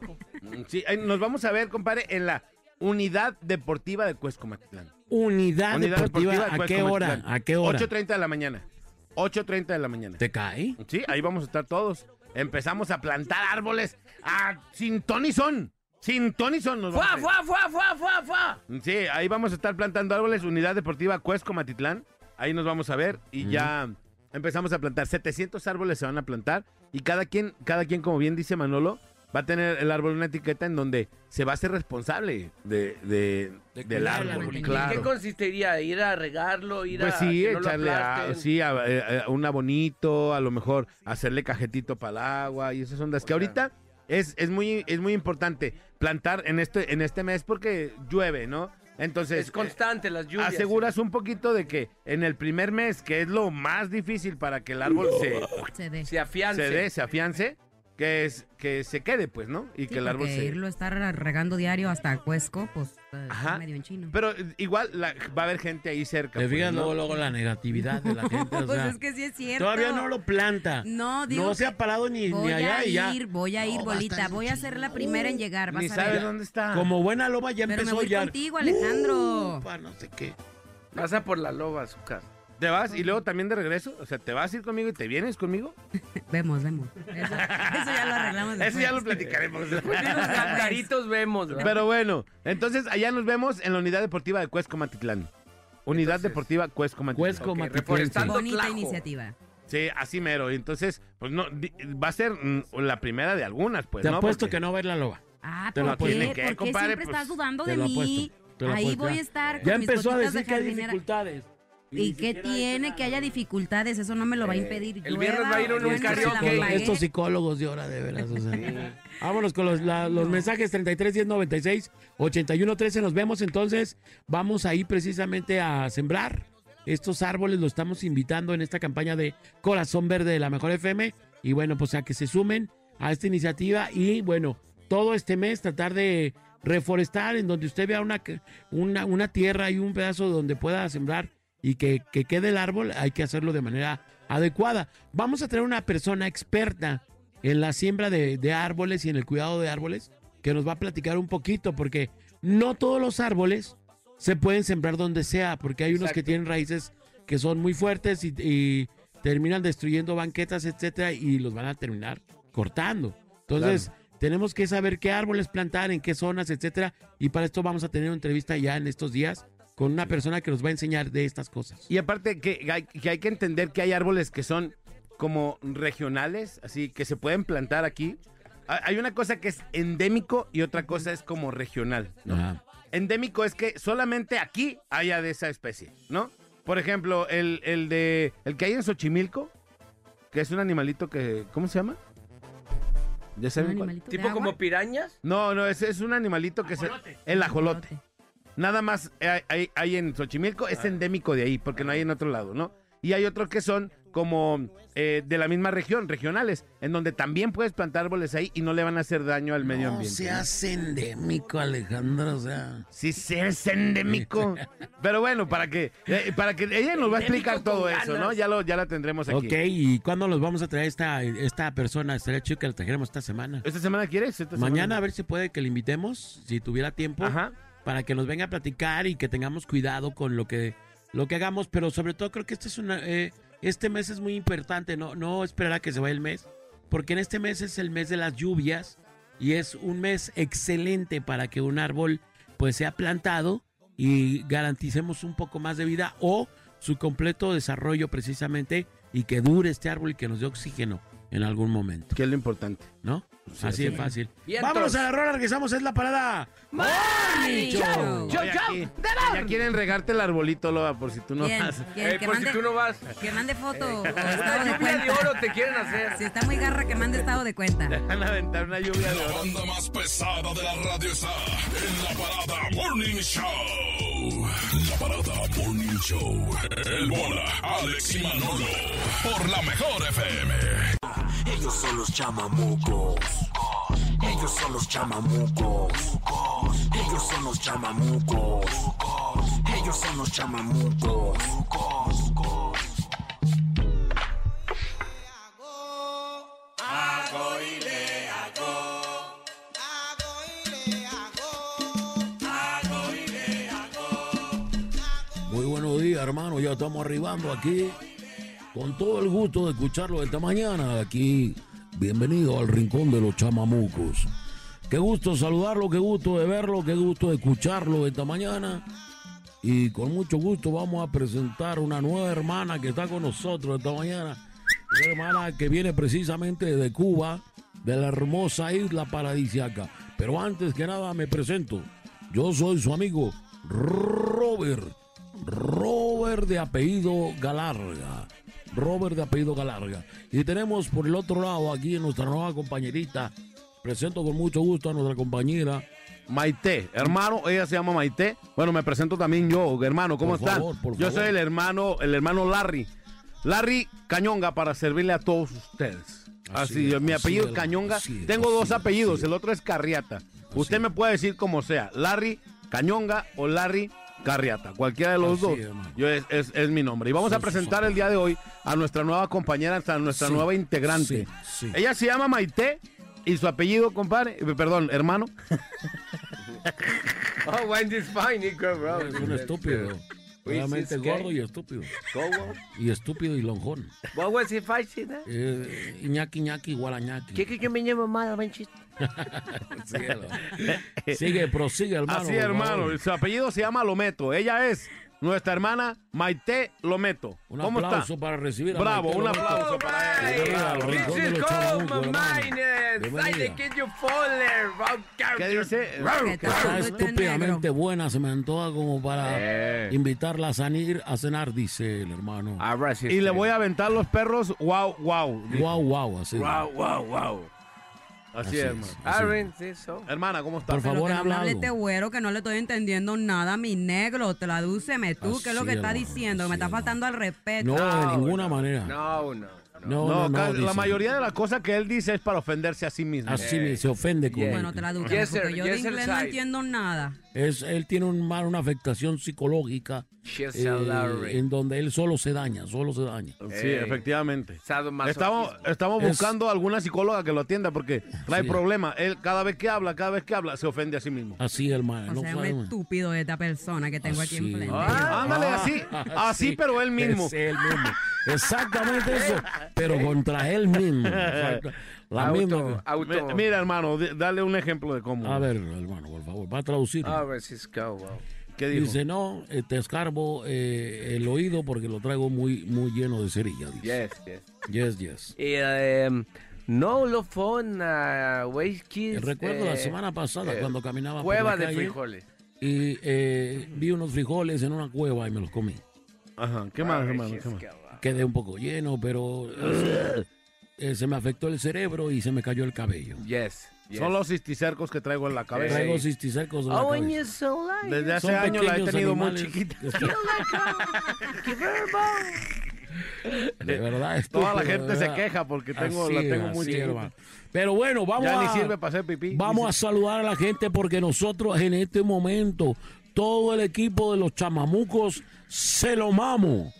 Sí, ahí nos vamos a ver, compadre, en la Unidad Deportiva de Cuescomatitlán. Unidad, Unidad deportiva, de ¿a qué hora? ¿A qué hora? 8.30 de la mañana. 8.30 de la mañana. ¿Te cae? Sí, ahí vamos a estar todos. Empezamos a plantar árboles a, sin ton y son. Sin ton y son. nos ¡Fua, a fua, fua, fua, fua, fua! Sí, ahí vamos a estar plantando árboles. Unidad Deportiva Cuesco Matitlán. Ahí nos vamos a ver y ya empezamos a plantar. 700 árboles se van a plantar y cada quien, cada quien, como bien dice Manolo, va a tener el árbol una etiqueta en donde se va a ser responsable de, de- De del árbol. árbol. ¿Y Claro. ¿Qué consistiría? ¿Ir a regarlo? ¿Ir Pues a sí, que no lo echarle a, sí, a- eh, a un abonito, a lo mejor hacerle cajetito para el agua y esas ondas. O que sea- ahorita es, es, muy, es muy importante plantar en este, en este mes porque llueve, ¿no? Entonces, Es constante las lluvias. aseguras un poquito de que en el primer mes, que es lo más difícil para que el árbol se, Se dé. Se afiance. se dé, se afiance, que es que se quede, pues, ¿no? Y Sí, que el árbol se... irlo a estar regando diario hasta Cuesco, pues Ajá. medio en chino. Pero igual la- va a haber gente ahí cerca. Te pues, fijas ¿no? luego, luego la negatividad de la gente. o pues sea, es que sí es cierto. todavía no lo planta. No, digo No se ha parado ni, ni allá a y ya. ir, voy a ir, No, a bolita. Voy a ser la primera en llegar. Ni Vas a sabes dónde está. Como buena loba ya Pero me empezó voy ya. contigo, Alejandro. Upa, no sé qué. Pasa por la loba a su casa. ¿Te vas y luego también de regreso? O sea, ¿te vas a ir conmigo y te vienes conmigo? Vemos, vemos. Eso, eso ya lo arreglamos. Eso ya lo después. platicaremos después. Los cantaritos vemos, ¿verdad? Pero bueno, entonces allá nos vemos en la unidad deportiva de Cuesco Matitlán. Unidad Entonces- Deportiva Cuesco Matitlán. Cuesco Ok, Matitlán, Bonita Tlajo. iniciativa. Sí, así mero. Entonces, pues no, di- va a ser mm, la primera de algunas, pues, Te ¿no? apuesto Porque- que no va a ir la loba. Ah, Te lo ¿por qué? Tiene que, ¿Por qué compadre, siempre pues, estás dudando te de mí? apuesto, Ahí voy a estar con Ya mis empezó a cositas de decir que hay dificultades. ¿Y qué tiene que haya dificultades? Eso no me lo va a impedir. el viernes va a ir un karaoke. Estos psicólogos de hora, de veras. o sea. Vámonos con los, la- los mensajes 33 10 96 81 13. Nos vemos entonces. Vamos ahí precisamente a sembrar estos árboles. Lo estamos invitando en esta campaña de Corazón Verde de la Mejor FM. Y bueno, pues a que se sumen a esta iniciativa. Y bueno, todo este mes tratar de reforestar en donde usted vea una, una, una tierra y un pedazo donde pueda sembrar y que, que quede el árbol, hay que hacerlo de manera adecuada. Vamos a tener una persona experta en la siembra de, de árboles y en el cuidado de árboles que nos va a platicar un poquito, porque no todos los árboles se pueden sembrar donde sea, porque hay unos que tienen raíces que son muy fuertes y, y terminan destruyendo banquetas, etcétera, y los van a terminar cortando. Entonces, tenemos que saber qué árboles plantar, en qué zonas, etcétera, y para esto vamos a tener una entrevista ya en estos días con una persona que nos va a enseñar de estas cosas. Y aparte que hay, que hay que entender que hay árboles que son como regionales, así que se pueden plantar aquí. Ha- Hay una cosa que es endémico y otra cosa es como regional. ¿no? Ajá. Endémico es que solamente aquí haya de esa especie, ¿no? Por ejemplo, el, el de el que hay en Xochimilco, que es un animalito que ¿cómo se llama? ¿Ya saben cuál? ¿Tipo como pirañas? No, no, ese es un animalito que es el ajolote. Nada más hay, hay- hay en Xochimilco, es endémico de ahí, porque no hay en otro lado, ¿no? Y hay otros que son como eh, de la misma región, regionales, en donde también puedes plantar árboles ahí y no le van a hacer daño al medio No ambiente. seas endémico, Alejandro, o sea. Sí, es endémico. Pero bueno, para que, eh, para que ella nos va a explicar todo eso, ¿no? Ya, lo, ya la tendremos aquí. Ok, ¿y cuándo los vamos a traer esta, esta persona? Estaría chido que la trajéramos esta semana. ¿Esta semana quieres? Esta Mañana semana? a ver si puede que le invitemos, si tuviera tiempo, Ajá. Para que nos venga a platicar y que tengamos cuidado con lo que, lo que hagamos. Pero sobre todo creo que este es una, eh, este mes es muy importante, no, no esperar a que se vaya el mes, porque en este mes es el mes de las lluvias y es un mes excelente para que un árbol pues sea plantado y garanticemos un poco más de vida o su completo desarrollo precisamente y que dure este árbol y que nos dé oxígeno en algún momento, Que es lo importante. ¿no? Sí, así de fácil. Vientos. Vámonos a la rola, regresamos, es la parada. Morning Show. Yo, aquí- ya quieren regarte el arbolito, Loba, por si tú no ¿Quién? vas. ¿Quién? Eh, que, por si mande, tú no vas. que mande foto Una de lluvia de oro te quieren hacer. Si está muy garra, que mande estado de cuenta. Van a aventar una lluvia de La banda más pesada de la radio está en la parada Morning Show. La parada Morning Show. El bola, Alex y Manolo. Por la mejor FM. Ellos son los chamamucos. Ellos son los chamamucos. Ellos son los chamamucos. Ellos son los chamamucos. Muy buenos días, hermano. Ya estamos arribando aquí. Con todo el gusto de escucharlo esta mañana. Aquí, bienvenido al Rincón de los Chamamucos. Qué gusto saludarlo, qué gusto de verlo, qué gusto de escucharlo esta mañana. Y con mucho gusto vamos a presentar una nueva hermana que está con nosotros esta mañana. Una hermana que viene precisamente de Cuba, de la hermosa isla paradisiaca. Pero antes que nada me presento. Yo soy su amigo Robert. Robert de apellido Galarga. Robert de apellido Galarga. Y tenemos por el otro lado aquí nuestra nueva compañerita. Presento con mucho gusto a nuestra compañera. Maite, hermano, ella se llama Maite. Bueno, me presento también yo, hermano, ¿cómo Por están? favor, por yo favor. soy el hermano, el hermano Larry. Larry Cañonga para servirle a todos ustedes. Así Así, es, mi así apellido es, Cañonga. es, Tengo dos apellidos, el otro es Carriata. Usted me puede decir como sea, Larry Cañonga o Larry Carriata, cualquiera de los Así dos. Yo es, es- es mi nombre. Y vamos a presentar el día de hoy a nuestra nueva compañera, a nuestra Sí, nueva integrante. sí, sí. Ella se llama Maite y su apellido, compadre, eh, perdón, hermano, Oh, Wendy's fine, Nico, bro. Es un estúpido. Es gay. gordo y estúpido. ¿Cómo? Y estúpido y lonjón. Was he fighting? eh? Iñaki, Iñaki, igual a Iñaki. ¿Qué que me llama mal, manchito? Síguelo. Sigue, prosigue, hermano. Así, hermano. Su apellido se llama Lometo. Ella es nuestra hermana Maite Lometo. Un ¿Cómo aplauso está? para recibir a Bravo, Maite un Lometo. aplauso para ella. ¿Qué dice? Está estúpidamente buena, se me antoja como para Eh. invitarla a salir a cenar, dice el hermano. Ahora sí Y le voy a aventar los perros. Wow, wow. Wow, wow, así. Wow, wow, wow. Así, Así es, hermano. Right, sí, so. Hermana, ¿cómo está? Por Pero favor, que no me habla hable algo. este güero que no le estoy entendiendo nada, mi negro. Tradúceme tú, ¿qué es lo que está hermano, diciendo? Me así, está hermano. faltando al respeto. No, de No, ninguna no, manera. No, no. No, No, no, no. la dice. mayoría de las cosas que él dice es para ofenderse a sí mismo. Así me- se ofende con Yeah. Bueno, tradúceme, Yes, sir. porque yo de Yes, inglés no entiendo nada. Es, él tiene un mal, una afectación psicológica eh, en donde él solo se daña, solo se daña. Sí, efectivamente. Estamos, estamos Es- buscando alguna psicóloga que lo atienda porque trae Sí. problema. Él cada vez que habla, cada vez que habla, se ofende a sí mismo. Así, hermano. O no sea, un sabemos. estúpido esta persona que tengo aquí Así. enfrente. Ah, ándale, así, así, Sí, pero él mismo. Es él mismo. Exactamente eso, pero contra él mismo. Exacto. La Auto, misma. auto. Mi- Mira, hermano, dale un ejemplo de cómo. A ver, hermano, por favor, va a traducir. Ah, right, she's go, wow. ¿Qué dijo? Dice, no, te escarbo eh, el oído porque lo traigo muy, muy lleno de cerilla. Dice. Yes, yes. Yes, yes. Y, em, no lo fue güey, kids. Recuerdo la eh, semana pasada eh, cuando caminaba Cueva por la de calle frijoles. y eh, vi unos frijoles en una cueva y me los comí. Ajá, ¿qué más, hermano? ¿Qué más? Quedé un poco lleno, pero eh, se me afectó el cerebro y se me cayó el cabello. Yes, yes. Son los cisticercos que traigo en la cabeza. Traigo cisticercos en la Oh, and cabeza. so. Desde hace años la he tenido muy chiquita. están- De verdad, Toda la gente se queja porque tengo, Así la es, tengo muy chiquita. Pero bueno, vamos Ya a... ni sirve para hacer pipí. Vamos a saludar a la gente porque nosotros en este momento, todo el equipo de los chamamucos, se lo mamo.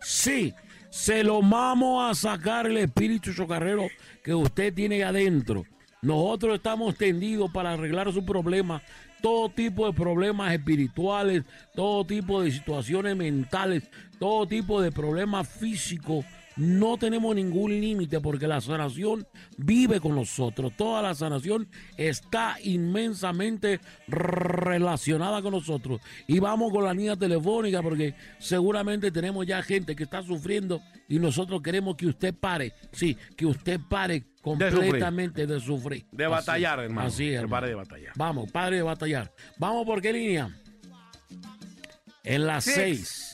Sí, se lo mamo a sacar el espíritu chocarrero que usted tiene adentro. Nosotros estamos tendidos para arreglar su problema, todo tipo de problemas espirituales, todo tipo de situaciones mentales, todo tipo de problemas físicos. No tenemos ningún límite porque la sanación vive con nosotros. Toda la sanación está inmensamente relacionada con nosotros. Y vamos con la línea telefónica porque seguramente tenemos ya gente que está sufriendo y nosotros queremos que usted pare. Sí, que usted pare completamente de sufrir. De Así, batallar, hermano. Así es, hermano. de batallar. Vamos, padre de batallar. Vamos, ¿por qué línea? En las Six. 6.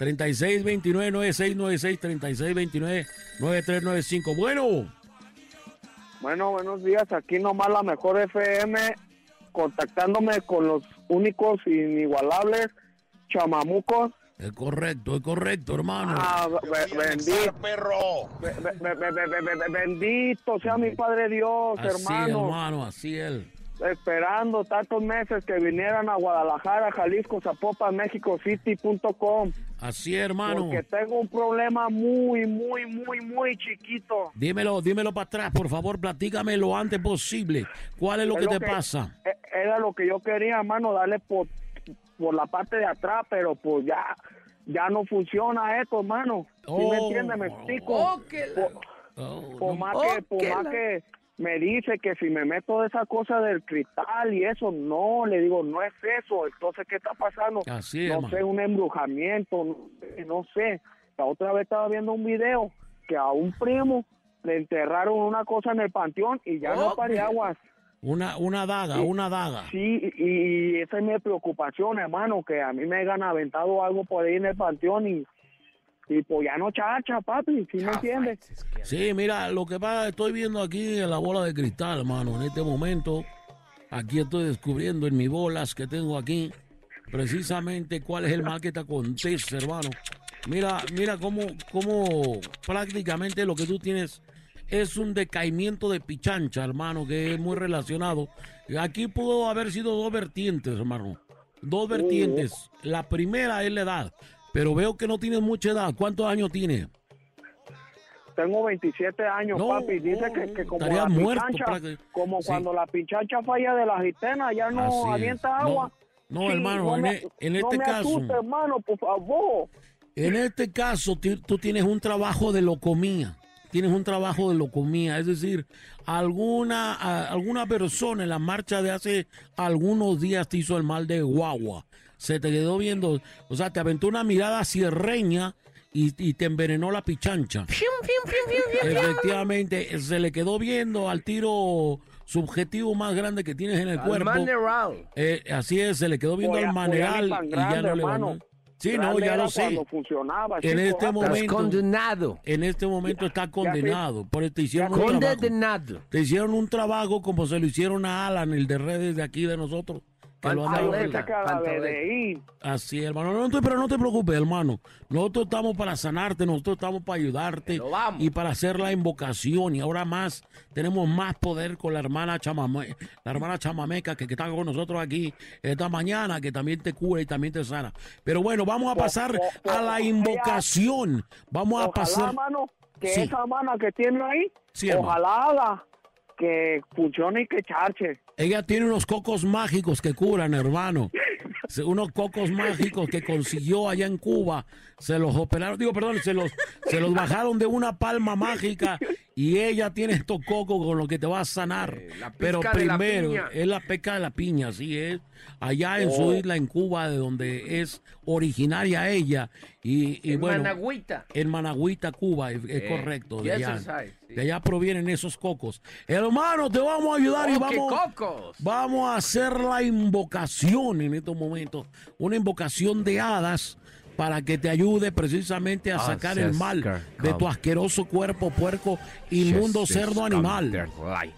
3629 9696 3629 9395. Bueno, Bueno, buenos días. Aquí nomás la mejor FM, contactándome con los únicos inigualables chamamucos. es correcto, es correcto, hermano. Ah, be- bendito, be- be- be- be- be- be- be- bendito sea mi Padre Dios, así, hermano. hermano, así es. Esperando tantos meses que vinieran a Guadalajara, Jalisco, Zapopan, México City.com. Así hermano. Porque tengo un problema muy, muy, muy, muy chiquito. Dímelo, dímelo para atrás, por favor, platícame lo antes posible. ¿Cuál es lo Es que lo te que- pasa? E- Era lo que yo quería, hermano, darle por, por la parte de atrás, pero pues ya ya no funciona esto, hermano. ¿Sí me Oh. entiende? ¿Me explico? Oh, que la- Por, Oh, por no- más oh, que, por que más la- que me dice que si me meto de esa cosa del cristal y eso, no, le digo, no es eso. Entonces, ¿qué está pasando? Así es, no sé, un embrujamiento, no, sé, no sé. La otra vez estaba viendo un video que a un primo le enterraron una cosa en el panteón y ya no pare aguas. Una, una daga, una daga. Sí, y, y esa es mi preocupación, hermano, que a mí me hayan aventado algo por ahí en el panteón y, y pues ya no chacha, papi, ¿sí me entiendes? Sí, mira, lo que pasa, estoy viendo aquí en la bola de cristal, hermano, en este momento. Aquí estoy descubriendo en mis bolas que tengo aquí precisamente cuál es el mal que te acontece, hermano. Mira, mira cómo, cómo prácticamente lo que tú tienes es un decaimiento de pichancha, hermano, que es muy relacionado. Aquí pudo haber sido dos vertientes, hermano. Dos vertientes. La primera es la edad, pero veo que no tienes mucha edad. ¿Cuántos años tienes? Tengo 27 años, No, papi. Dice no, que, como estaría la muerto pinchancha, prácticamente. como Sí. cuando la pinchancha falla de la gitana, ya no avienta agua. No, Sí, hermano, no en, me- e- en no este me caso, asuste, hermano, por favor. en este caso, tú tienes un trabajo de locomía. Tienes un trabajo de locomía, es decir, alguna, a- alguna persona en la marcha de hace algunos días te hizo el mal de guagua. Se te quedó viendo, o sea, te aventó una mirada cierreña y, y te envenenó la pichancha. Efectivamente, se le quedó viendo al tiro subjetivo más grande que tienes en el Al cuerpo. maneral. Eh, así es, se le quedó viendo al maneral y ya no le hermano. mandó. Sí, no, ya lo sé. En chico, este ah, momento, condenado. en este momento está condenado. Por te hicieron un trabajo. Condenado. Te hicieron un trabajo como se lo hicieron a Alan, el de redes de aquí de nosotros. Que lo. Así, hermano. No, no, pero no te preocupes, hermano. Nosotros estamos para sanarte, nosotros estamos para ayudarte y para hacer la invocación. Y ahora más, tenemos más poder con la hermana Chamame, la hermana Chamameca que, que está con nosotros aquí esta mañana, que también te cura y también te sana. Pero bueno, vamos a pasar po- po- a la ojalá- invocación. Vamos a pasar. hermano, que Sí. esa mana que tiene ahí, Sí, ojalá haga que funcione y que charche. Ella tiene unos cocos mágicos que curan, hermano. Unos cocos mágicos que consiguió allá en Cuba. Se los operaron, digo, perdón, se los, se los bajaron de una palma mágica y ella tiene estos cocos con los que te va a sanar. Eh, la Pero la primero, es la peca de la piña, así es. Allá en su Oh. isla, en Cuba, de donde es originaria ella. Y, y En bueno, Managüita. en Managüita, Cuba, es, es Eh, correcto. De allá, sir, sí. de allá provienen esos cocos. Hermano, te vamos a ayudar y ¡Oh, vamos. cocos! Vamos a hacer la invocación en estos momentos. Una invocación de hadas para que te ayude precisamente a sacar el mal de tu asqueroso cuerpo puerco, inmundo cerdo animal.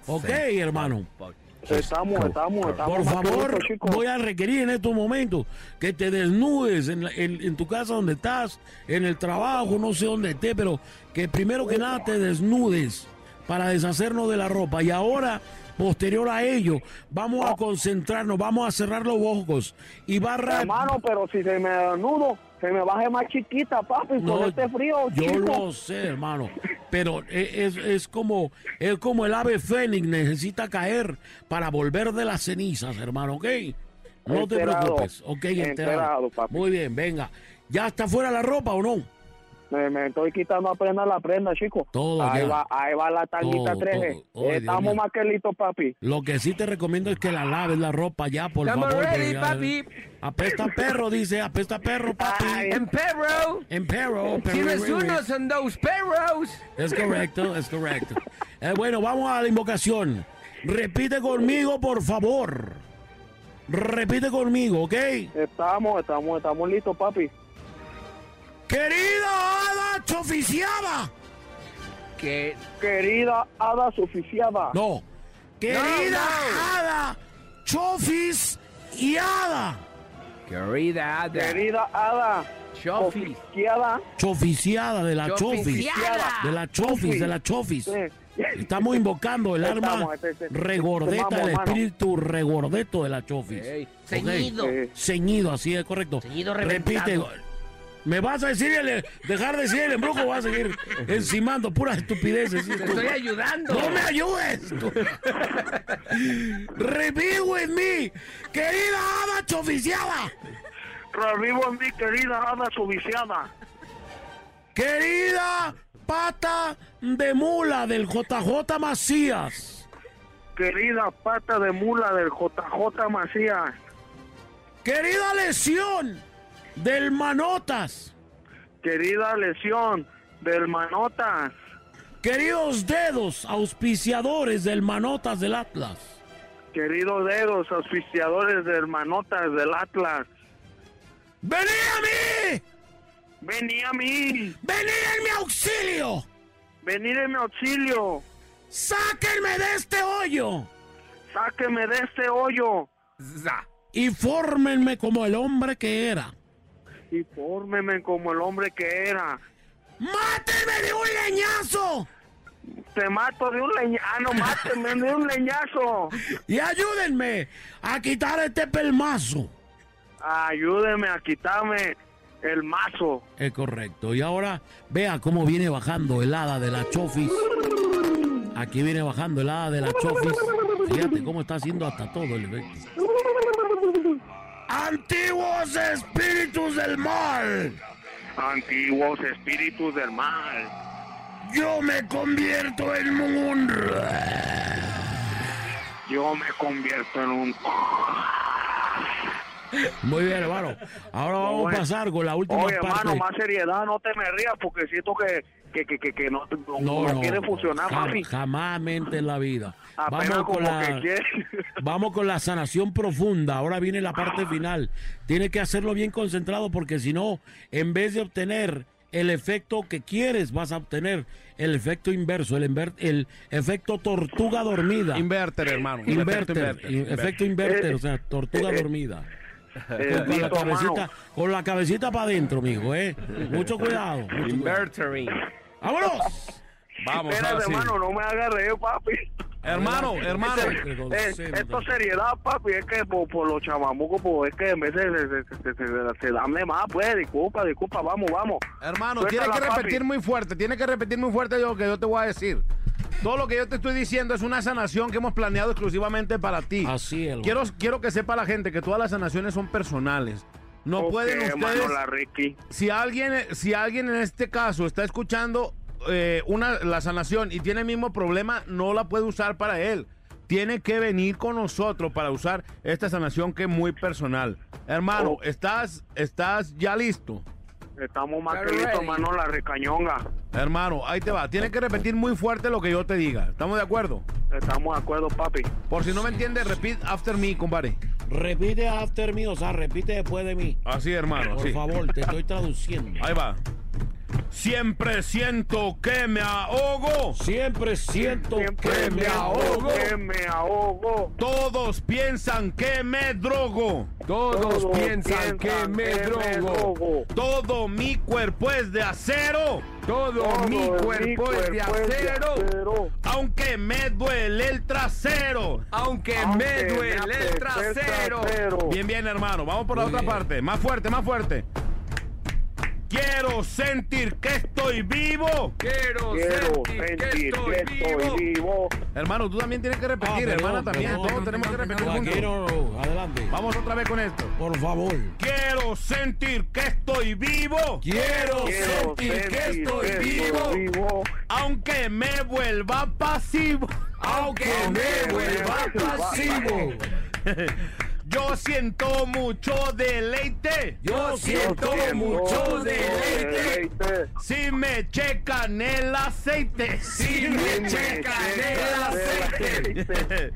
Ok, hermano. Estamos, estamos, estamos. Por favor, voy a requerir en estos momentos que te desnudes en, la- en- en tu casa donde estás, en el trabajo, no sé dónde estés, pero que primero que nada te desnudes para deshacernos de la ropa. Y ahora, posterior a ello, vamos a concentrarnos, vamos a cerrar los ojos y va a ra- Hermano, pero si se me desnudo, se me baje más chiquita, papi, No, con este frío, Yo chico. lo sé, hermano. Pero e- es, es como es como el ave fénix necesita caer para volver de las cenizas, hermano, ¿ok? No te preocupes, ok, enterado. Enterado, papi. Muy bien, venga. ¿Ya está fuera la ropa o no? Me, me estoy quitando apenas la prenda, chico. Todo ahí ya. va, ahí va la tanguita Todo, 3G. todo. Ay, Dios Estamos mío. más que listos, papi. Lo que sí te recomiendo es que la laves la ropa ya, por Estamos favor. ready, papi. Apesta perro, dice, apesta perro, papi. En perro. En perro, perro. Tienes unos en dos perros. Es correcto, es correcto. Eh, bueno, vamos a la invocación. Repite conmigo, por favor. Repite conmigo, ¿ok? Estamos, estamos, estamos listos, papi. Querida hada choficiada. Que Querida hada suficiada. No. Querida No, hada chofis y hada. querida hada. Querida hada Chofis. oficiada. Choficiada de la chofis. Choficiada. De la chofis, de la chofis. Estamos invocando el arma Estamos, este, este, regordeta, este el espíritu regordeto de la chofis. Ceñido. Ceñido, así es correcto. Ceñido Repite. ¿Me vas a decir el, dejar de decir el embrujo o vas a seguir encimando puras estupideces? Te estoy ayudando. ¡No me ayudes! Repeat with me, querida hada choficiada, Revivo en mi querida hada suficiada. querida pata de mula del JJ Macías, Querida pata de mula del JJ Macías. querida lesión del Manotas, Querida lesión del Manotas. queridos dedos auspiciadores del Manotas del Atlas. Queridos dedos auspiciadores del Manotas del Atlas. ¡Vení a mí! Vení a mí. ¡Vení en mi auxilio! Venid en mi auxilio. ¡Sáquenme de este hoyo! Sáqueme de este hoyo. Za. Y fórmenme como el hombre que era. Y fórmeme como el hombre que era. ¡Mátenme de un leñazo! Te mato de un leñazo. Ah, no, máteme de un leñazo. Y ayúdenme a quitar este pelmazo. Ayúdeme a quitarme el mazo. Es correcto. Y ahora vea cómo viene bajando el hada de la chofis. Aquí viene bajando el hada de la chofis. Fíjate cómo está haciendo hasta todo el efecto. Antiguos espíritus del mal, Antiguos espíritus del mal. yo me convierto en un... Yo me convierto en un... Muy bien, hermano. Ahora vamos a pasar con la última Oye, parte. hermano, más seriedad, no te me rías porque siento que, que, que, que, que no, no, No, no no. quiere funcionar, jam- papi. jamás mente en la vida. Apenas Vamos con la, vamos con la sanación profunda. Ahora viene la parte final. Tiene que hacerlo bien concentrado porque si no, en vez de obtener el efecto que quieres, vas a obtener el efecto inverso, el, inver- el efecto tortuga dormida. Inverter, hermano. Inverter, Inverter, in- inverter. efecto inverter, Eh, o sea, tortuga eh, dormida. Eh, Con, la cabecita, con la cabecita para adentro, mijo, eh. Mucho cuidado. mucho cuidado. ¡Vámonos! Vamos, Espérate, ahora sí. hermano, no me hagas reír, papi. Hermano, hermano. Eh, esto es seriedad, papi, es que por, por los chamamucos, pues es que en vez de se, se, se, se, se- se dan de más, pues, disculpa, disculpa, vamos, vamos. Hermano, tiene que Suéltala, repetir papi. muy fuerte, tiene que repetir muy fuerte lo que yo te voy a decir. Todo lo que yo te estoy diciendo es una sanación que hemos planeado exclusivamente para ti. Así es. Quiero, quiero que sepa la gente que todas las sanaciones son personales. No pueden ustedes. Ricky. Si alguien, si alguien en este caso está escuchando eh, una, la sanación y tiene el mismo problema, no la puede usar para él. Tiene que venir con nosotros para usar esta sanación que es muy personal. Hermano, Oh. ¿estás, ¿estás ya listo? Estamos más que listos, hermano, la recañonga. Hermano, ahí te va. Tienes que repetir muy fuerte lo que yo te diga. ¿Estamos de acuerdo? Estamos de acuerdo, papi. Por si no me entiendes, repeat after me, compadre. Repite after me, o sea, repite después de mí. Así, hermano. Por así. favor, te estoy traduciendo. Ahí va. Siempre siento que me ahogo. Siempre siento Siempre que me ahogo. Que me ahogo. Todos piensan que me drogo. Todos piensan que me drogo. Todo mi cuerpo es de acero. Todo Todo mi mi cuerpo es de cuerpo es de acero. Aunque me duele el trasero. Aunque Aunque me duele el trasero. trasero. Bien, bien, hermano. Vamos por la Muy otra bien. parte. Más fuerte, más fuerte. Quiero sentir que estoy vivo. Quiero, Quiero sentir, que sentir estoy, que vivo. estoy vivo. Hermano, tú también tienes que repetir, Ah, perdón, hermana también. perdón. Todos tenemos que repetir juntos. Vaquero, adelante. Vamos otra vez con esto. Por favor. Quiero sentir que estoy vivo. Quiero Quiero sentir que sentir estoy que vivo. estoy vivo. Aunque me vuelva pasivo. Aunque me vuelva pasivo. Yo siento mucho deleite. Yo siento siento mucho deleite. deleite. Si me checan el aceite. Si me checan el aceite.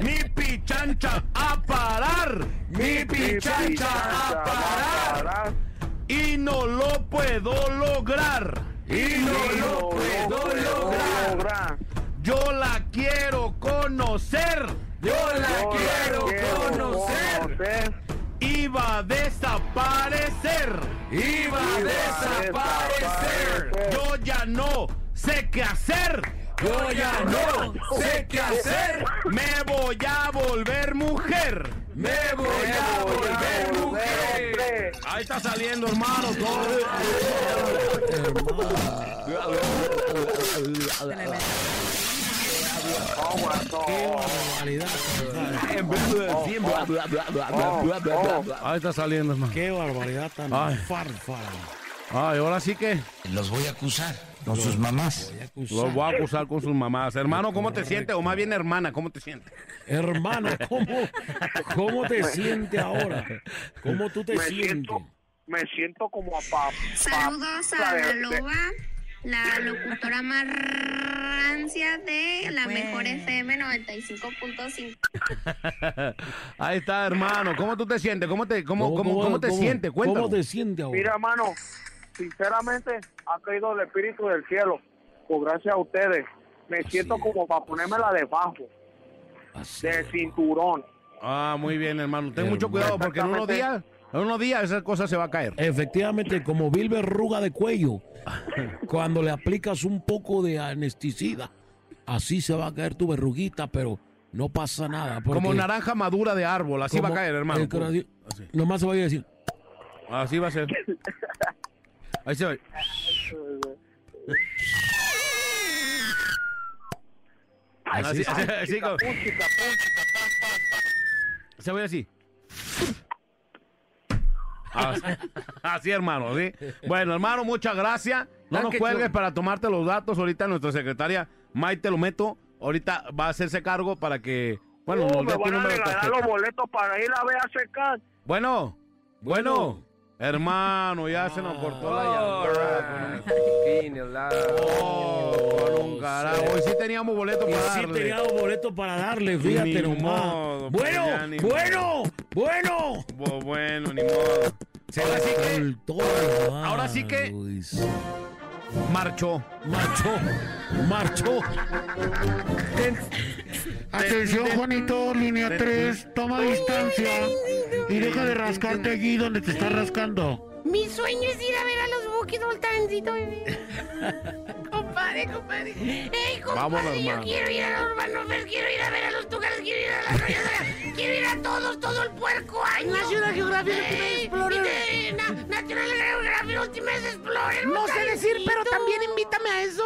Mi pichancha a parar. Mi pichancha a parar. Y no lo puedo lograr. Y no lo puedo lograr. Yo la quiero conocer. Yo la Yo quiero la conocer. va a desaparecer. Iba a desaparecer. Yo ya no sé qué hacer. Yo ya no sé qué hacer. Me voy a volver mujer. Me voy a volver mujer. hombre. Ahí está saliendo, hermano. todo. Qué barbaridad. Ahí está saliendo, hermano. Qué barbaridad tan Ay. farfara. Ay, ahora sí que Los voy a acusar con sus mamás. Los voy a acusar con sus mamás. Hermano, ¿cómo te sientes? O más bien, hermana, ¿cómo te sientes? Hermana, ¿cómo, ¿cómo te sientes ahora? ¿Cómo tú te sientes? me siento como a pa, Saludos a de- la de- loba, la locutora más rancia de la pues. mejor FM 95.5. Ahí está, hermano. ¿Cómo tú te sientes? ¿Cómo te, cómo, cómo, cómo te cómo- sientes? Cuéntanos. ¿Cómo te sientes ahora? Mira, hermano, sinceramente ha caído el espíritu del cielo. Por gracias a ustedes. Me siento es. como para ponérmela debajo, Así de es. cinturón. Ah, muy bien, hermano. Ten mucho cuidado porque en unos días. En unos días esa cosa se va a caer. Efectivamente, como vil verruga de cuello, cuando le aplicas un poco de anestesida, así se va a caer tu verruguita, pero no pasa nada. Como naranja madura de árbol, así va a caer, hermano. el Así. Nomás se va a decir, Así va a ser. Ahí se va. Así, así, así se va así. Así, así, hermano, ¿sí? Bueno, hermano, muchas gracias. No Ah, nos cuelgues para tomarte los datos. Ahorita nuestra secretaria Maite lo meto. Ahorita va a hacerse cargo para que, bueno, Oh, nos dé tu número los boletos para ir a ver a secar. Bueno, bueno, hermano, ya se nos cortó la llamada. Oh, con un carajo. Hoy sí teníamos boleto Y para sí darle. teníamos boleto para darle, fíjate nomás. pues bueno, bueno, bueno. Bu- Bueno, ni modo. Ahora sí que, todo, ahora sí que- Luis. marchó. Marchó, marchó. Atención, Juanito, línea 3, toma distancia y deja de rascarte allí donde te estás rascando. Mi sueño es ir a ver a los buques voltancito, bebé. compadre, compadre. Ey, compadre, Vámonos, yo hermano. quiero ir a los Fest, quiero ir a ver a los Tucanes, quiero ir a la Rayadera, quiero ir a todos, todo el puerco año. National Geographic Ultimate Explorer. National Geographic Ultimate Explorer. No sé decir, pero también invítame a eso.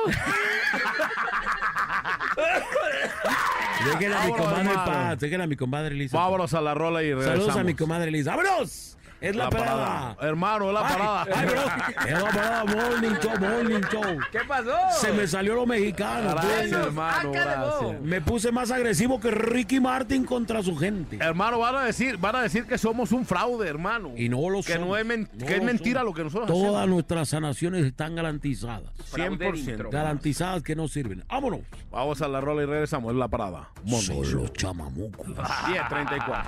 Déjenla a mi comadre paz. Déjenla a mi comadre Lisa. Vámonos a la rola y regresamos. Saludos a mi comadre Lisa. ¡Vámonos! Es la, parada. Hermano, es la Ay, parada. ay, bro, es la parada. Morning show, morning show. ¿Qué pasó? Se me salió lo mexicano. Gracias, pues. hermano, gracias. Me puse más agresivo que Ricky Martin contra su gente. Hermano, van a decir, van a decir que somos un fraude, hermano. Y no lo que somos. no es, No que es lo mentira somos. lo que nosotros Todas hacemos. nuestras sanaciones están garantizadas. 100%. Garantizadas que no sirven. Vámonos. Vamos a la rola y regresamos. Es la parada. Morning Solo chamamucos. 1034.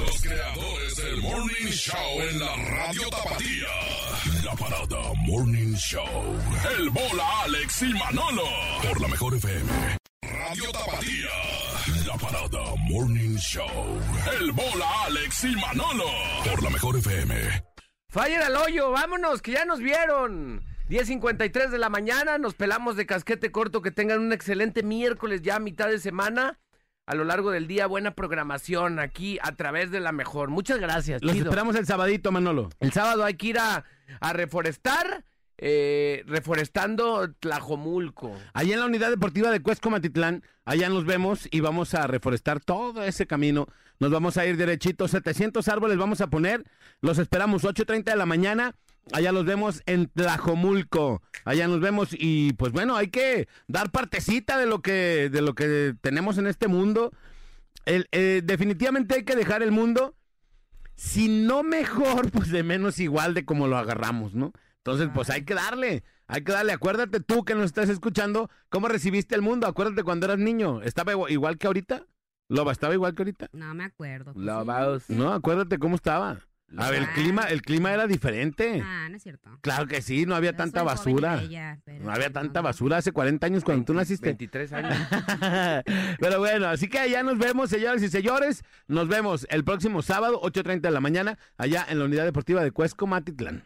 Los creadores del Morning Show en la radio Tapatía. La parada Morning Show. El bola Alex y Manolo. Por la mejor FM. Radio Tapatía. La parada Morning Show. El bola Alex y Manolo. Por la mejor FM. Fire al hoyo, vámonos, que ya nos vieron. 10.53 de la mañana, nos pelamos de casquete corto, que tengan un excelente miércoles ya a mitad de semana. A lo largo del día, buena programación aquí a través de la mejor. Muchas gracias. Los chido. esperamos el sabadito, Manolo. El sábado hay que ir a, a reforestar, eh, reforestando Tlajomulco. Allá en la unidad deportiva de Cuesco Matitlán, allá nos vemos y vamos a reforestar todo ese camino. Nos vamos a ir derechito, 700 árboles vamos a poner. Los esperamos 8.30 de la mañana. Allá los vemos en Tlajomulco. Allá nos vemos y pues bueno, hay que dar partecita de lo que, de lo que tenemos en este mundo. El- eh, definitivamente hay que dejar el mundo, si no mejor, pues de menos igual de como lo agarramos, ¿no? Entonces, pues hay que darle, hay que darle. Acuérdate tú que nos estás escuchando, cómo recibiste el mundo. Acuérdate cuando eras niño. ¿Estaba igual- que ahorita? ¿Loba estaba igual que ahorita? No me acuerdo. pues Lavados. No, acuérdate cómo estaba. A ver, el clima, el clima era diferente. Ah, no es cierto. Claro que sí, no había Yo tanta basura. No había no, tanta basura hace 40 años cuando tú naciste. 23 años. Pero bueno, así que allá nos vemos, señores y señores. Nos vemos el próximo sábado, 8.30 de la mañana, allá en la Unidad Deportiva de Cuesco, Matitlán.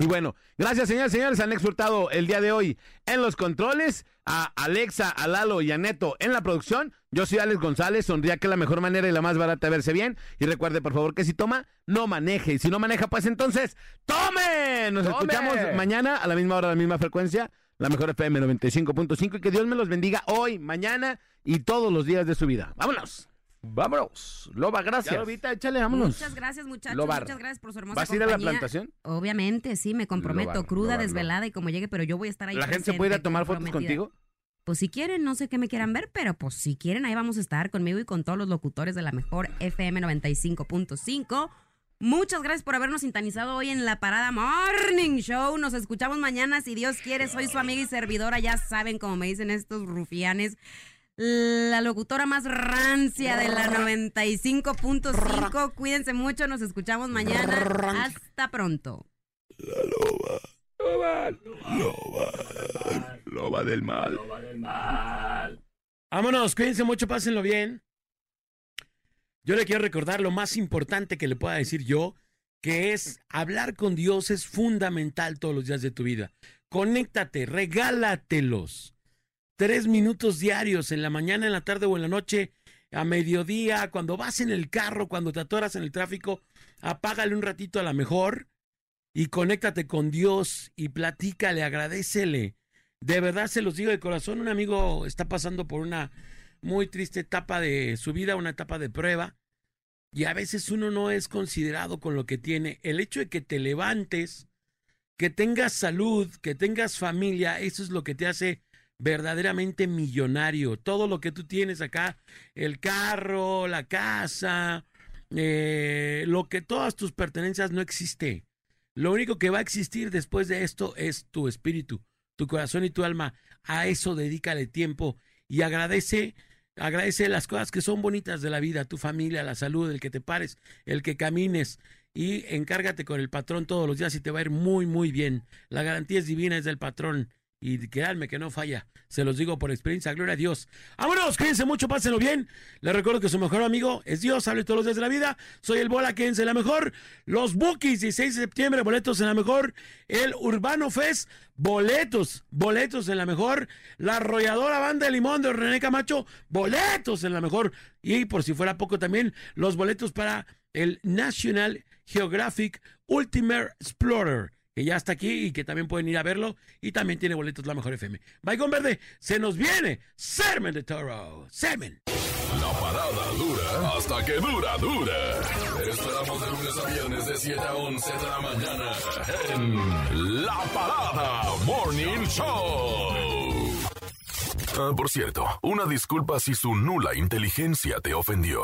Y bueno, gracias, señores y señores. Han exhortado el día de hoy en los controles a Alexa, a Lalo y a Neto en la producción. Yo soy Alex González. Sonría que es la mejor manera y la más barata de verse bien. Y recuerde, por favor, que si toma, no maneje. Y si no maneja, pues entonces, ¡tome! Nos ¡Tome! escuchamos mañana a la misma hora, a la misma frecuencia. La mejor FM 95.5 y que Dios me los bendiga hoy, mañana y todos los días de su vida. ¡Vámonos! Vámonos. Loba, gracias. Ya, Lobita, échale, vámonos. Muchas gracias, muchachos. Lobar. Muchas gracias por su hermosa ¿Vas a ir a la plantación? Obviamente, sí, me comprometo. Lobar, cruda, lobar, desvelada y como llegue, pero yo voy a estar ahí ¿La gente se puede ir a tomar fotos contigo? Pues si quieren, no sé qué me quieran ver, pero pues si quieren, ahí vamos a estar conmigo y con todos los locutores de la mejor FM 95.5. Muchas gracias por habernos sintonizado hoy en la Parada Morning Show. Nos escuchamos mañana, si Dios quiere. Soy su amiga y servidora. Ya saben, como me dicen estos rufianes, la locutora más rancia de la 95.5. Cuídense mucho, nos escuchamos mañana. Hasta pronto. Loba del mal. Vámonos, cuídense mucho, pásenlo bien. Yo le quiero recordar lo más importante que le pueda decir yo, que es hablar con Dios es fundamental todos los días de tu vida. Conéctate, regálatelos. Tres minutos diarios en la mañana, en la tarde o en la noche, a mediodía, cuando vas en el carro, cuando te atoras en el tráfico, apágale un ratito a la mejor y conéctate con Dios y platícale, agradecele. De verdad se los digo de corazón, un amigo está pasando por una muy triste etapa de su vida, una etapa de prueba. y a veces uno no es considerado con lo que tiene. El hecho de que te levantes, que tengas salud, que tengas familia, eso es lo que te hace verdaderamente millonario. Todo lo que tú tienes acá, el carro, la casa, eh, lo que todas tus pertenencias no existe. Lo único que va a existir después de esto es tu espíritu, tu corazón y tu alma. A eso dedícale tiempo y agradece, agradece las cosas que son bonitas de la vida, tu familia, la salud, el que te pares, el que camines y encárgate con el patrón todos los días y te va a ir muy, muy bien. La garantía es divina, es del patrón. Y créanme que no falla. Se los digo por experiencia. Gloria a Dios. Vámonos, cuídense mucho, pásenlo bien. Les recuerdo que su mejor amigo es Dios. Hable todos los días de la vida. Soy el Bola, quédense en la mejor. Los Bookies, 16 de septiembre, boletos en la mejor. El Urbano Fest, boletos, boletos en la mejor. La arrolladora banda de limón de René Camacho, boletos en la mejor. Y por si fuera poco también, los boletos para el National Geographic Ultimate Explorer que ya está aquí y que también pueden ir a verlo. Y también tiene boletos la mejor FM. Baigón Verde, se nos viene Sermen de Toro. Sermen. La parada dura hasta que dura, dura. Esperamos de lunes a viernes de 7 a 11 de la mañana en La Parada Morning Show. Ah, por cierto, una disculpa si su nula inteligencia te ofendió.